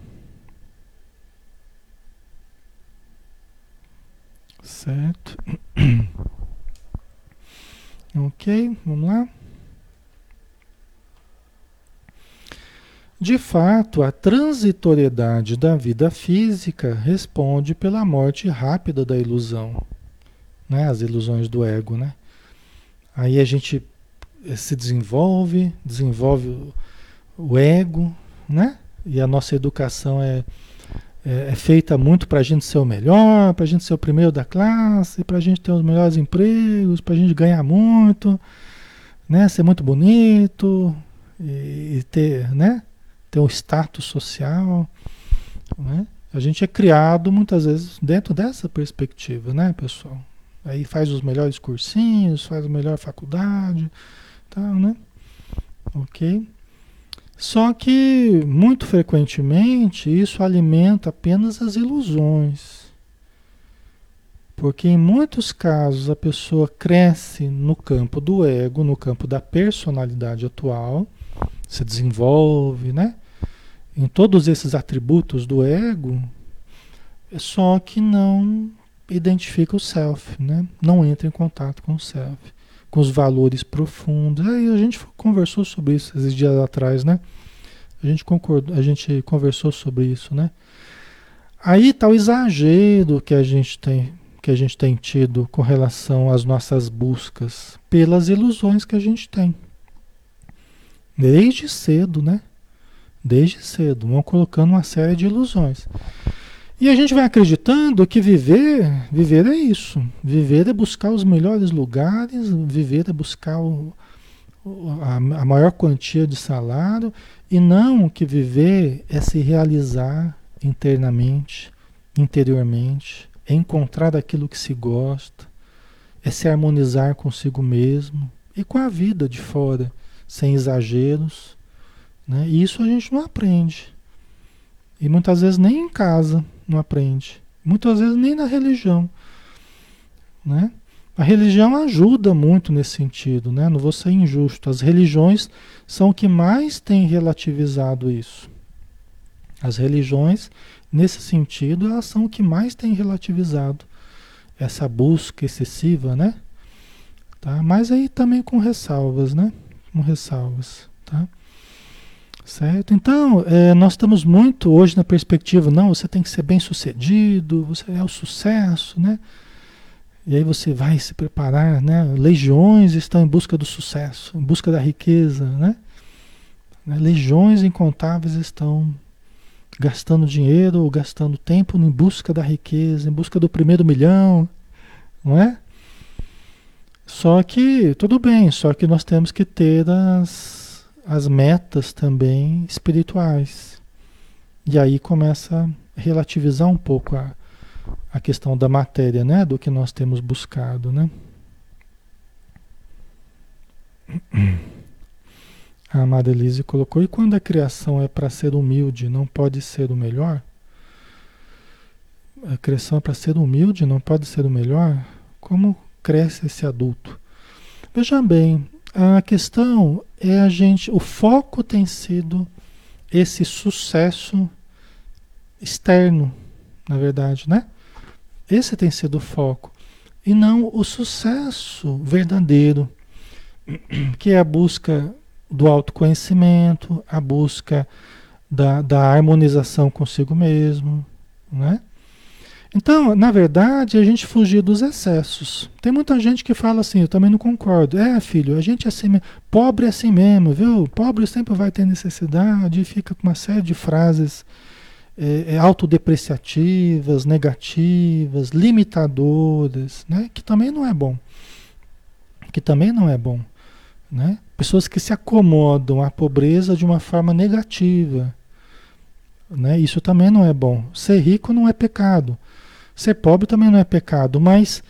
Certo. ok, vamos lá. De fato, a transitoriedade da vida física responde pela morte rápida da ilusão, né? as ilusões do ego. Né? Aí a gente eh, se desenvolve, desenvolve o ego, né? e a nossa educação é, é, é feita muito para a gente ser o melhor, para a gente ser o primeiro da classe, para a gente ter os melhores empregos, para a gente ganhar muito, né? ser muito bonito e, e ter, né? Ter um status social. Né? A gente é criado muitas vezes dentro dessa perspectiva, né, pessoal? Aí faz os melhores cursinhos, faz a melhor faculdade, tá, né? Ok? Só que muito frequentemente isso alimenta apenas as ilusões. Porque em muitos casos a pessoa cresce no campo do ego, no campo da personalidade atual, se desenvolve, né? Em todos esses atributos do ego, só que não identifica o self, né? não entra em contato com o self, com os valores profundos. Aí a gente conversou sobre isso esses dias atrás, né? A gente concordou, a gente conversou sobre isso, né? Aí está o exagero que a gente tem que a gente tem tido com relação às nossas buscas pelas ilusões que a gente tem. Desde cedo, né? Desde cedo, vão colocando uma série de ilusões. E a gente vai acreditando que viver, viver é isso. Viver é buscar os melhores lugares, viver é buscar o, a, a maior quantia de salário, e não que viver é se realizar internamente, interiormente, é encontrar aquilo que se gosta, é se harmonizar consigo mesmo e com a vida de fora, sem exageros, né? Isso a gente não aprende. E muitas vezes nem em casa não aprende. Muitas vezes nem na religião. Né? A religião ajuda muito nesse sentido, né? não vou ser injusto. As religiões são o que mais tem relativizado isso. As religiões, nesse sentido, elas são o que mais tem relativizado essa busca excessiva, né? Tá? Mas aí também com ressalvas, né? Com ressalvas, tá? Certo? Então, é, nós estamos muito hoje na perspectiva, não, você tem que ser bem sucedido, você é o sucesso, né? E aí você vai se preparar, né? Legiões estão em busca do sucesso, em busca da riqueza, né? né? Legiões incontáveis estão gastando dinheiro ou gastando tempo em busca da riqueza, em busca do primeiro milhão, não é? Só que, tudo bem, só que nós temos que ter as as metas também espirituais. E aí começa a relativizar um pouco a, a questão da matéria, né? Do que nós temos buscado, né? A Amada Elise colocou, e quando a criação é para ser humilde, não pode ser o melhor? A criação é para ser humilde, não pode ser o melhor? Como cresce esse adulto? Veja bem, a questão é a gente, o foco tem sido esse sucesso externo, na verdade, né? Esse tem sido o foco e não o sucesso verdadeiro, que é a busca do autoconhecimento, a busca da, da harmonização consigo mesmo, né? Então, na verdade, a gente fugir dos excessos. Tem muita gente que fala assim, eu também não concordo. É, filho, a gente é assim. Pobre é assim mesmo, viu? Pobre sempre vai ter necessidade e fica com uma série de frases é, é, autodepreciativas, negativas, limitadoras, né? Que também não é bom. Que também não é bom. Né? Pessoas que se acomodam à pobreza de uma forma negativa. Né? Isso também não é bom. Ser rico não é pecado. Ser pobre também não é pecado, mas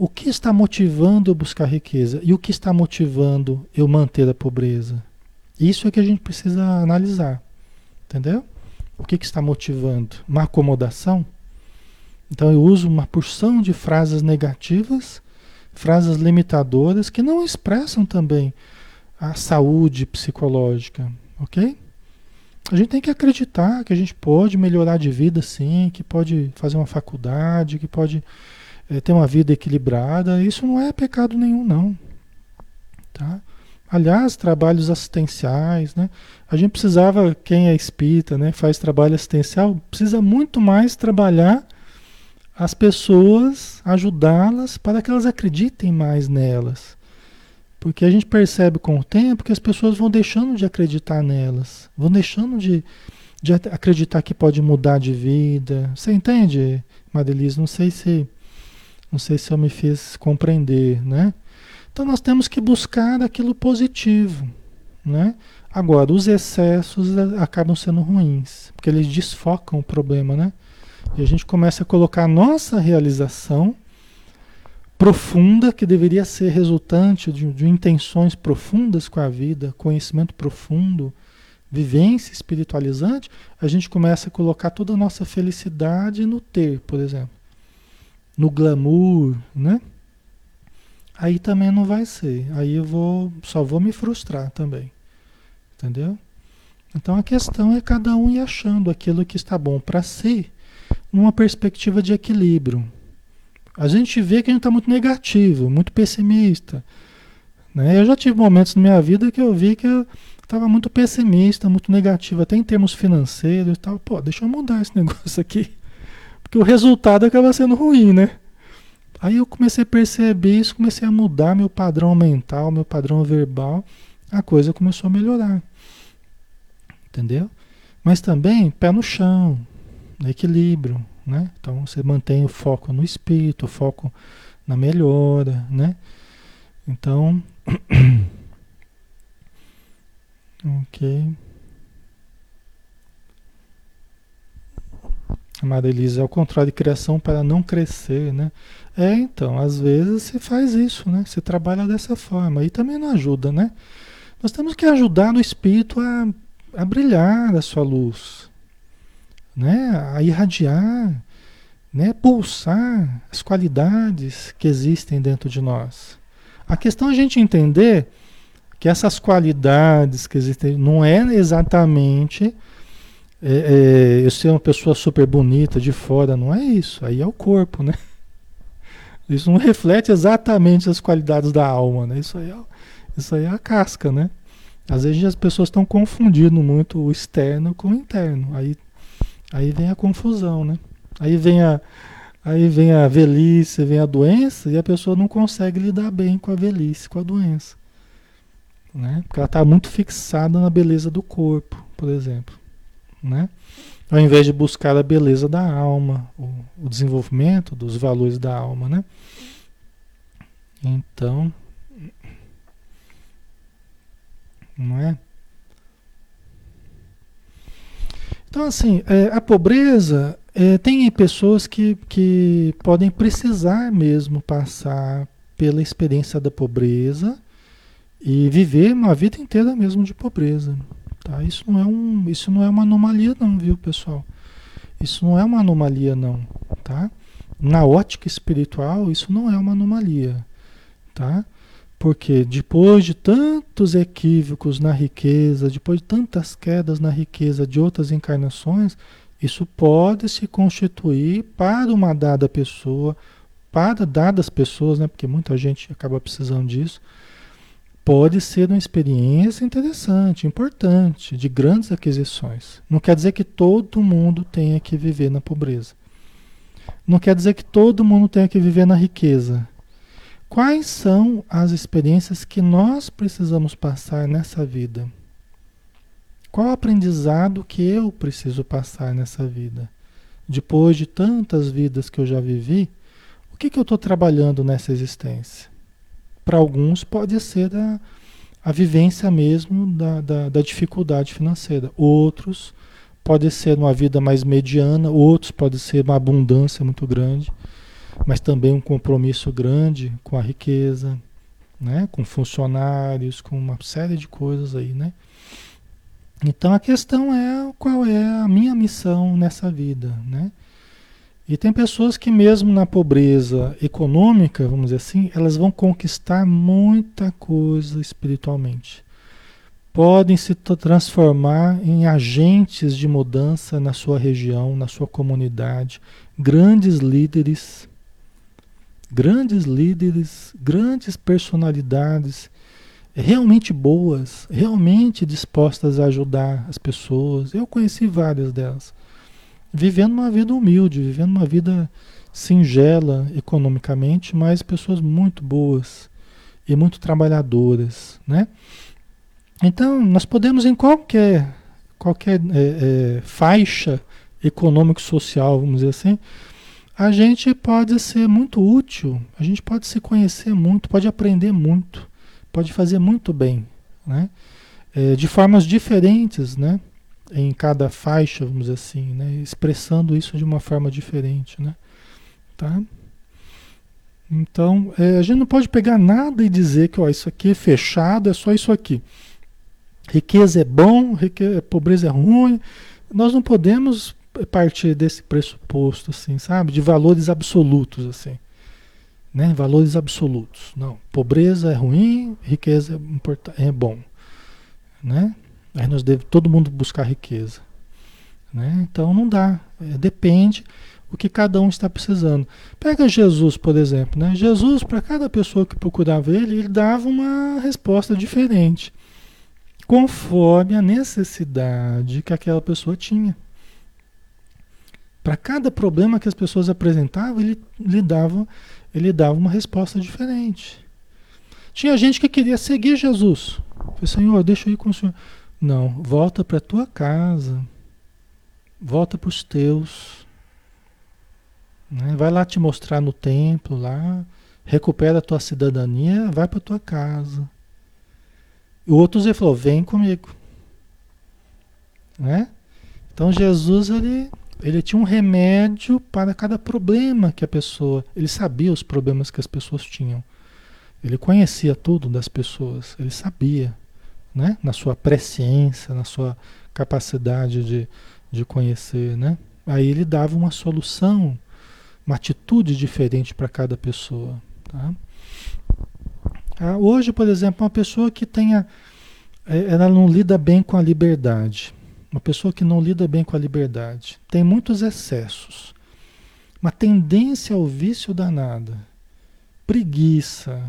O que está motivando eu buscar riqueza? E o que está motivando eu manter a pobreza? Isso é que a gente precisa analisar. Entendeu? O que, que está motivando? Uma acomodação? Então eu uso uma porção de frases negativas, frases limitadoras, que não expressam também a saúde psicológica, ok? A gente tem que acreditar que a gente pode melhorar de vida sim, que pode fazer uma faculdade, que pode é, ter uma vida equilibrada. Isso não é pecado nenhum, não. Tá? Aliás, trabalhos assistenciais, né? A gente precisava, quem é espírita, né, faz trabalho assistencial, precisa muito mais trabalhar as pessoas, ajudá-las para que elas acreditem mais nelas. Porque a gente percebe com o tempo que as pessoas vão deixando de acreditar nelas, vão deixando de, de acreditar que pode mudar de vida. Você entende, Madelise? Não sei se não sei se eu me fiz compreender, né? Então nós temos que buscar aquilo positivo, né? Agora, os excessos acabam sendo ruins, porque eles desfocam o problema, né? E a gente começa a colocar a nossa realização profunda, que deveria ser resultante de, de intenções profundas com a vida, conhecimento profundo, vivência espiritualizante, a gente começa a colocar toda a nossa felicidade no ter, por exemplo. No glamour, né? Aí também não vai ser. Aí eu vou, só vou me frustrar também. Entendeu? Então a questão é cada um ir achando aquilo que está bom para si, numa perspectiva de equilíbrio. A gente vê que a gente está muito negativo, muito pessimista. Né? Eu já tive momentos na minha vida que eu vi que eu estava muito pessimista, muito negativo, até em termos financeiros e tal. Pô, deixa eu mudar esse negócio aqui. Porque o resultado acaba sendo ruim, né? Aí eu comecei a perceber isso, comecei a mudar meu padrão mental, meu padrão verbal. A coisa começou a melhorar. Entendeu? Mas também pé no chão, equilíbrio, né? Então você mantém o foco no espírito, o foco na melhora, né? Então, ok. Amada Elisa, é o contrário de criação para não crescer, né? É, então, às vezes você faz isso, né? Você trabalha dessa forma. E também não ajuda, né? Nós temos que ajudar o espírito a, a brilhar a sua luz, né? A irradiar, né? Pulsar as qualidades que existem dentro de nós. A questão é a gente entender que essas qualidades que existem não é exatamente é, é, eu ser uma pessoa super bonita de fora, não é isso. Aí é o corpo, né? Isso não reflete exatamente as qualidades da alma, né? Isso aí é, isso aí é a casca, né? Às vezes as pessoas estão confundindo muito o externo com o interno. Aí, aí vem a confusão, né? Aí vem a, aí vem a velhice, vem a doença e a pessoa não consegue lidar bem com a velhice, com a doença. Né? Porque ela está muito fixada na beleza do corpo, por exemplo. Né? Ao invés de buscar a beleza da alma, o, o desenvolvimento dos valores da alma, né? Então, não é? Então, assim, é, a pobreza é, tem pessoas que, que podem precisar mesmo passar pela experiência da pobreza e viver uma vida inteira mesmo de pobreza. Tá? Isso, não é um, isso não é uma anomalia não, viu pessoal? Isso não é uma anomalia não, tá? Na ótica espiritual, isso não é uma anomalia, tá? Porque depois de tantos equívocos na riqueza, depois de tantas quedas na riqueza de outras encarnações, isso pode se constituir para uma dada pessoa, para dadas pessoas, né? Porque muita gente acaba precisando disso pode ser uma experiência interessante, importante, de grandes aquisições. Não quer dizer que todo mundo tenha que viver na pobreza. Não quer dizer que todo mundo tenha que viver na riqueza. Quais são as experiências que nós precisamos passar nessa vida? Qual o aprendizado que eu preciso passar nessa vida? Depois de tantas vidas que eu já vivi, o que, que eu estou trabalhando nessa existência? para alguns pode ser a, a vivência mesmo da, da, da, dificuldade financeira. Outros pode ser uma vida mais mediana, outros pode ser uma abundância muito grande. Mas também um compromisso grande com a riqueza, né? com funcionários, com uma série de coisas aí, né? Então a questão é qual é a minha missão nessa vida, né? E tem pessoas que mesmo na pobreza econômica, vamos dizer assim, elas vão conquistar muita coisa espiritualmente. Podem se transformar em agentes de mudança na sua região, na sua comunidade, grandes líderes, grandes líderes, grandes personalidades realmente boas, realmente dispostas a ajudar as pessoas. Eu conheci várias delas. Vivendo uma vida humilde, vivendo uma vida singela economicamente, mas pessoas muito boas e muito trabalhadoras, né? Então, nós podemos em qualquer, qualquer é, é, faixa econômico-social, vamos dizer assim, a gente pode ser muito útil, a gente pode se conhecer muito, pode aprender muito pode fazer muito bem, né? É, de formas diferentes, né? Em cada faixa, vamos dizer assim, né? Expressando isso de uma forma diferente, né? Tá? Então, é, a gente não pode pegar nada e dizer que ó, isso aqui é fechado, é só isso aqui. Riqueza é bom, riqueza, pobreza é ruim. Nós não podemos partir desse pressuposto, assim, sabe? De valores absolutos, assim né? Valores absolutos. Não, pobreza é ruim, riqueza é, é bom, né? Aí nós devemos todo mundo buscar riqueza, né? Então não dá, é, depende o que cada um está precisando. Pega Jesus, por exemplo, né? Jesus para cada pessoa que procurava ele, ele dava uma resposta diferente, conforme a necessidade que aquela pessoa tinha. Para cada problema que as pessoas apresentavam, ele lhe dava ele dava uma resposta diferente. Tinha gente que queria seguir Jesus. Falei, Senhor, deixa eu ir com o Senhor. Não, volta para a tua casa. Volta para os teus. Né? Vai lá te mostrar no templo, lá. Recupera a tua cidadania, vai para a tua casa. E outros ele falou, vem comigo. Né? Então Jesus ele ele tinha um remédio para cada problema que a pessoa. Ele sabia os problemas que as pessoas tinham. Ele conhecia tudo das pessoas. Ele sabia, né? Na sua presciência, na sua capacidade de, de conhecer, né? Aí ele dava uma solução, uma atitude diferente para cada pessoa. Tá? Ah, hoje, por exemplo, uma pessoa que tenha. Eh, ela não lida bem com a liberdade. Uma pessoa que não lida bem com a liberdade, tem muitos excessos, uma tendência ao vício danada, preguiça,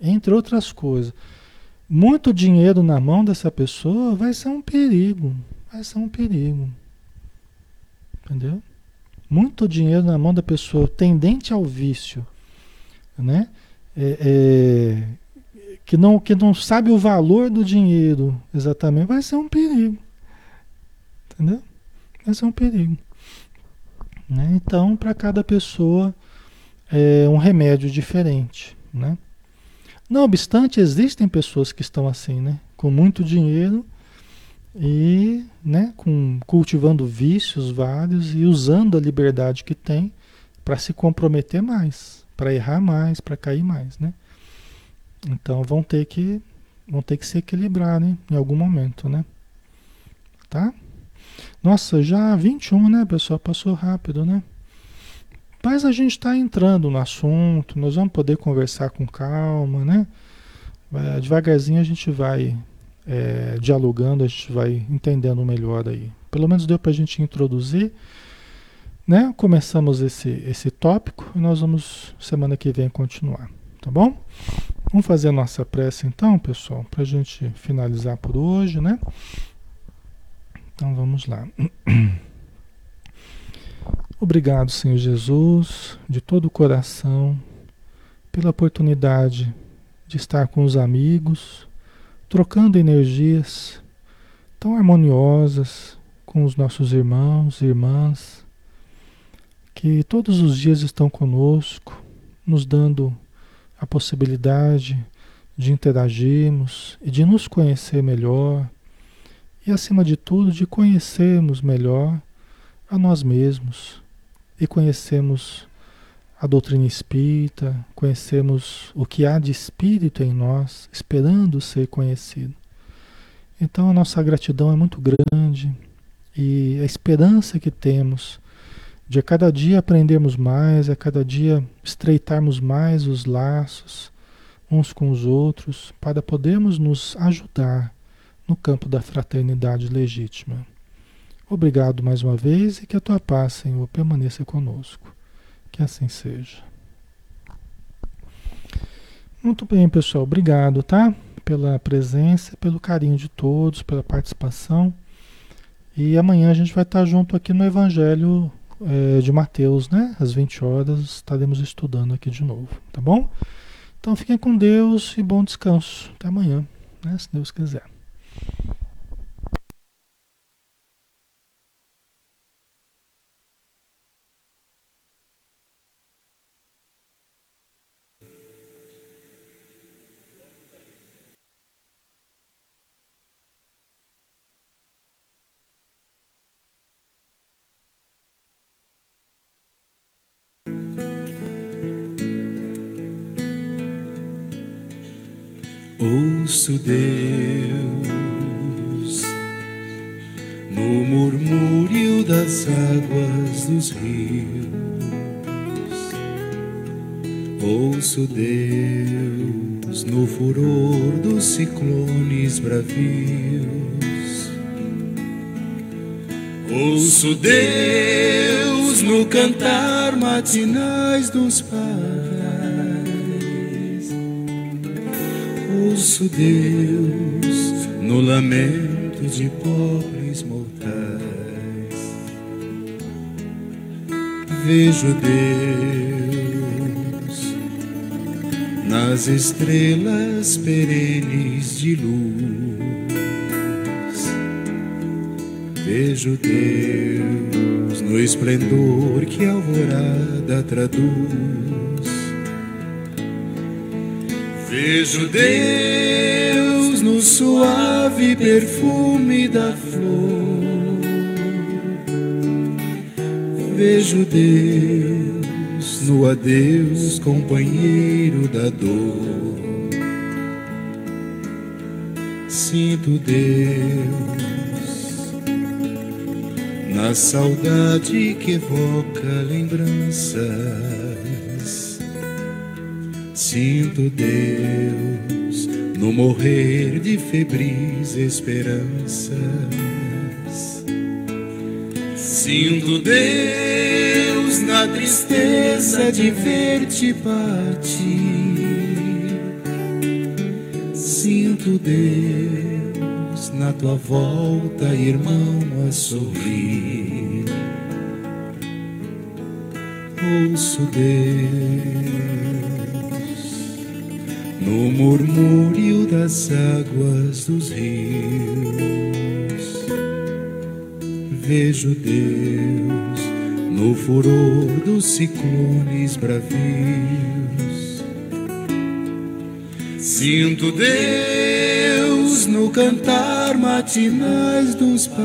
entre outras coisas. Muito dinheiro na mão dessa pessoa vai ser um perigo, vai ser um perigo. Entendeu? Muito dinheiro na mão da pessoa tendente ao vício, né? É, é, que, não, que não sabe o valor do dinheiro exatamente, vai ser um perigo. Entendeu? Esse é um perigo. Né? Então, para cada pessoa é um remédio diferente. Né? Não obstante, existem pessoas que estão assim, né? com muito dinheiro e né? com, cultivando vícios vários e usando a liberdade que tem para se comprometer mais, para errar mais, para cair mais. Né? Então vão ter que vão ter que se equilibrar né? em algum momento. Né? Tá? Nossa, já 21, né, pessoal? Passou rápido, né? Mas a gente está entrando no assunto, nós vamos poder conversar com calma, né? Devagarzinho a gente vai é, dialogando, a gente vai entendendo melhor aí. Pelo menos deu para a gente introduzir, né? Começamos esse, esse tópico e nós vamos semana que vem continuar, tá bom? Vamos fazer a nossa prece então, pessoal, para a gente finalizar por hoje, né? Então vamos lá. Obrigado, Senhor Jesus, de todo o coração, pela oportunidade de estar com os amigos, trocando energias tão harmoniosas com os nossos irmãos e irmãs, que todos os dias estão conosco, nos dando a possibilidade de interagirmos e de nos conhecer melhor e, acima de tudo, de conhecermos melhor a nós mesmos e conhecermos a doutrina espírita, conhecemos o que há de espírito em nós, esperando ser conhecido. Então a nossa gratidão é muito grande e a esperança que temos de a cada dia aprendermos mais, a cada dia estreitarmos mais os laços uns com os outros, para podermos nos ajudar no campo da fraternidade legítima. Obrigado mais uma vez e que a tua paz, Senhor, permaneça conosco. Que assim seja. Muito bem, pessoal. Obrigado, tá? Pela presença, pelo carinho de todos, pela participação. E amanhã a gente vai estar junto aqui no Evangelho é, de Mateus, né? Às 20 horas estaremos estudando aqui de novo, tá bom? Então fiquem com Deus e bom descanso. Até amanhã, né? Se Deus quiser.
Ouço Deus rios. Ouço Deus no furor dos ciclones bravios. Ouço Deus no cantar matinais dos pais. ouço Deus no lamento de pobres Vejo Deus nas estrelas perenes de luz. Vejo Deus no esplendor que a alvorada traduz Vejo Deus no suave perfume da flor. Vejo Deus no adeus, companheiro da dor. Sinto Deus na saudade que evoca lembranças Sinto Deus no morrer de febris esperanças. Sinto Deus na tristeza de ver-te partir. Sinto Deus na tua volta, irmão, a sorrir. Ouço Deus no murmúrio das águas dos rios. Vejo Deus no furor dos ciclones bravios. Sinto Deus no cantar matinais dos padais.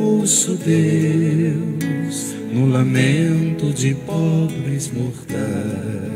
Ouço Deus no lamento de pobres mortais.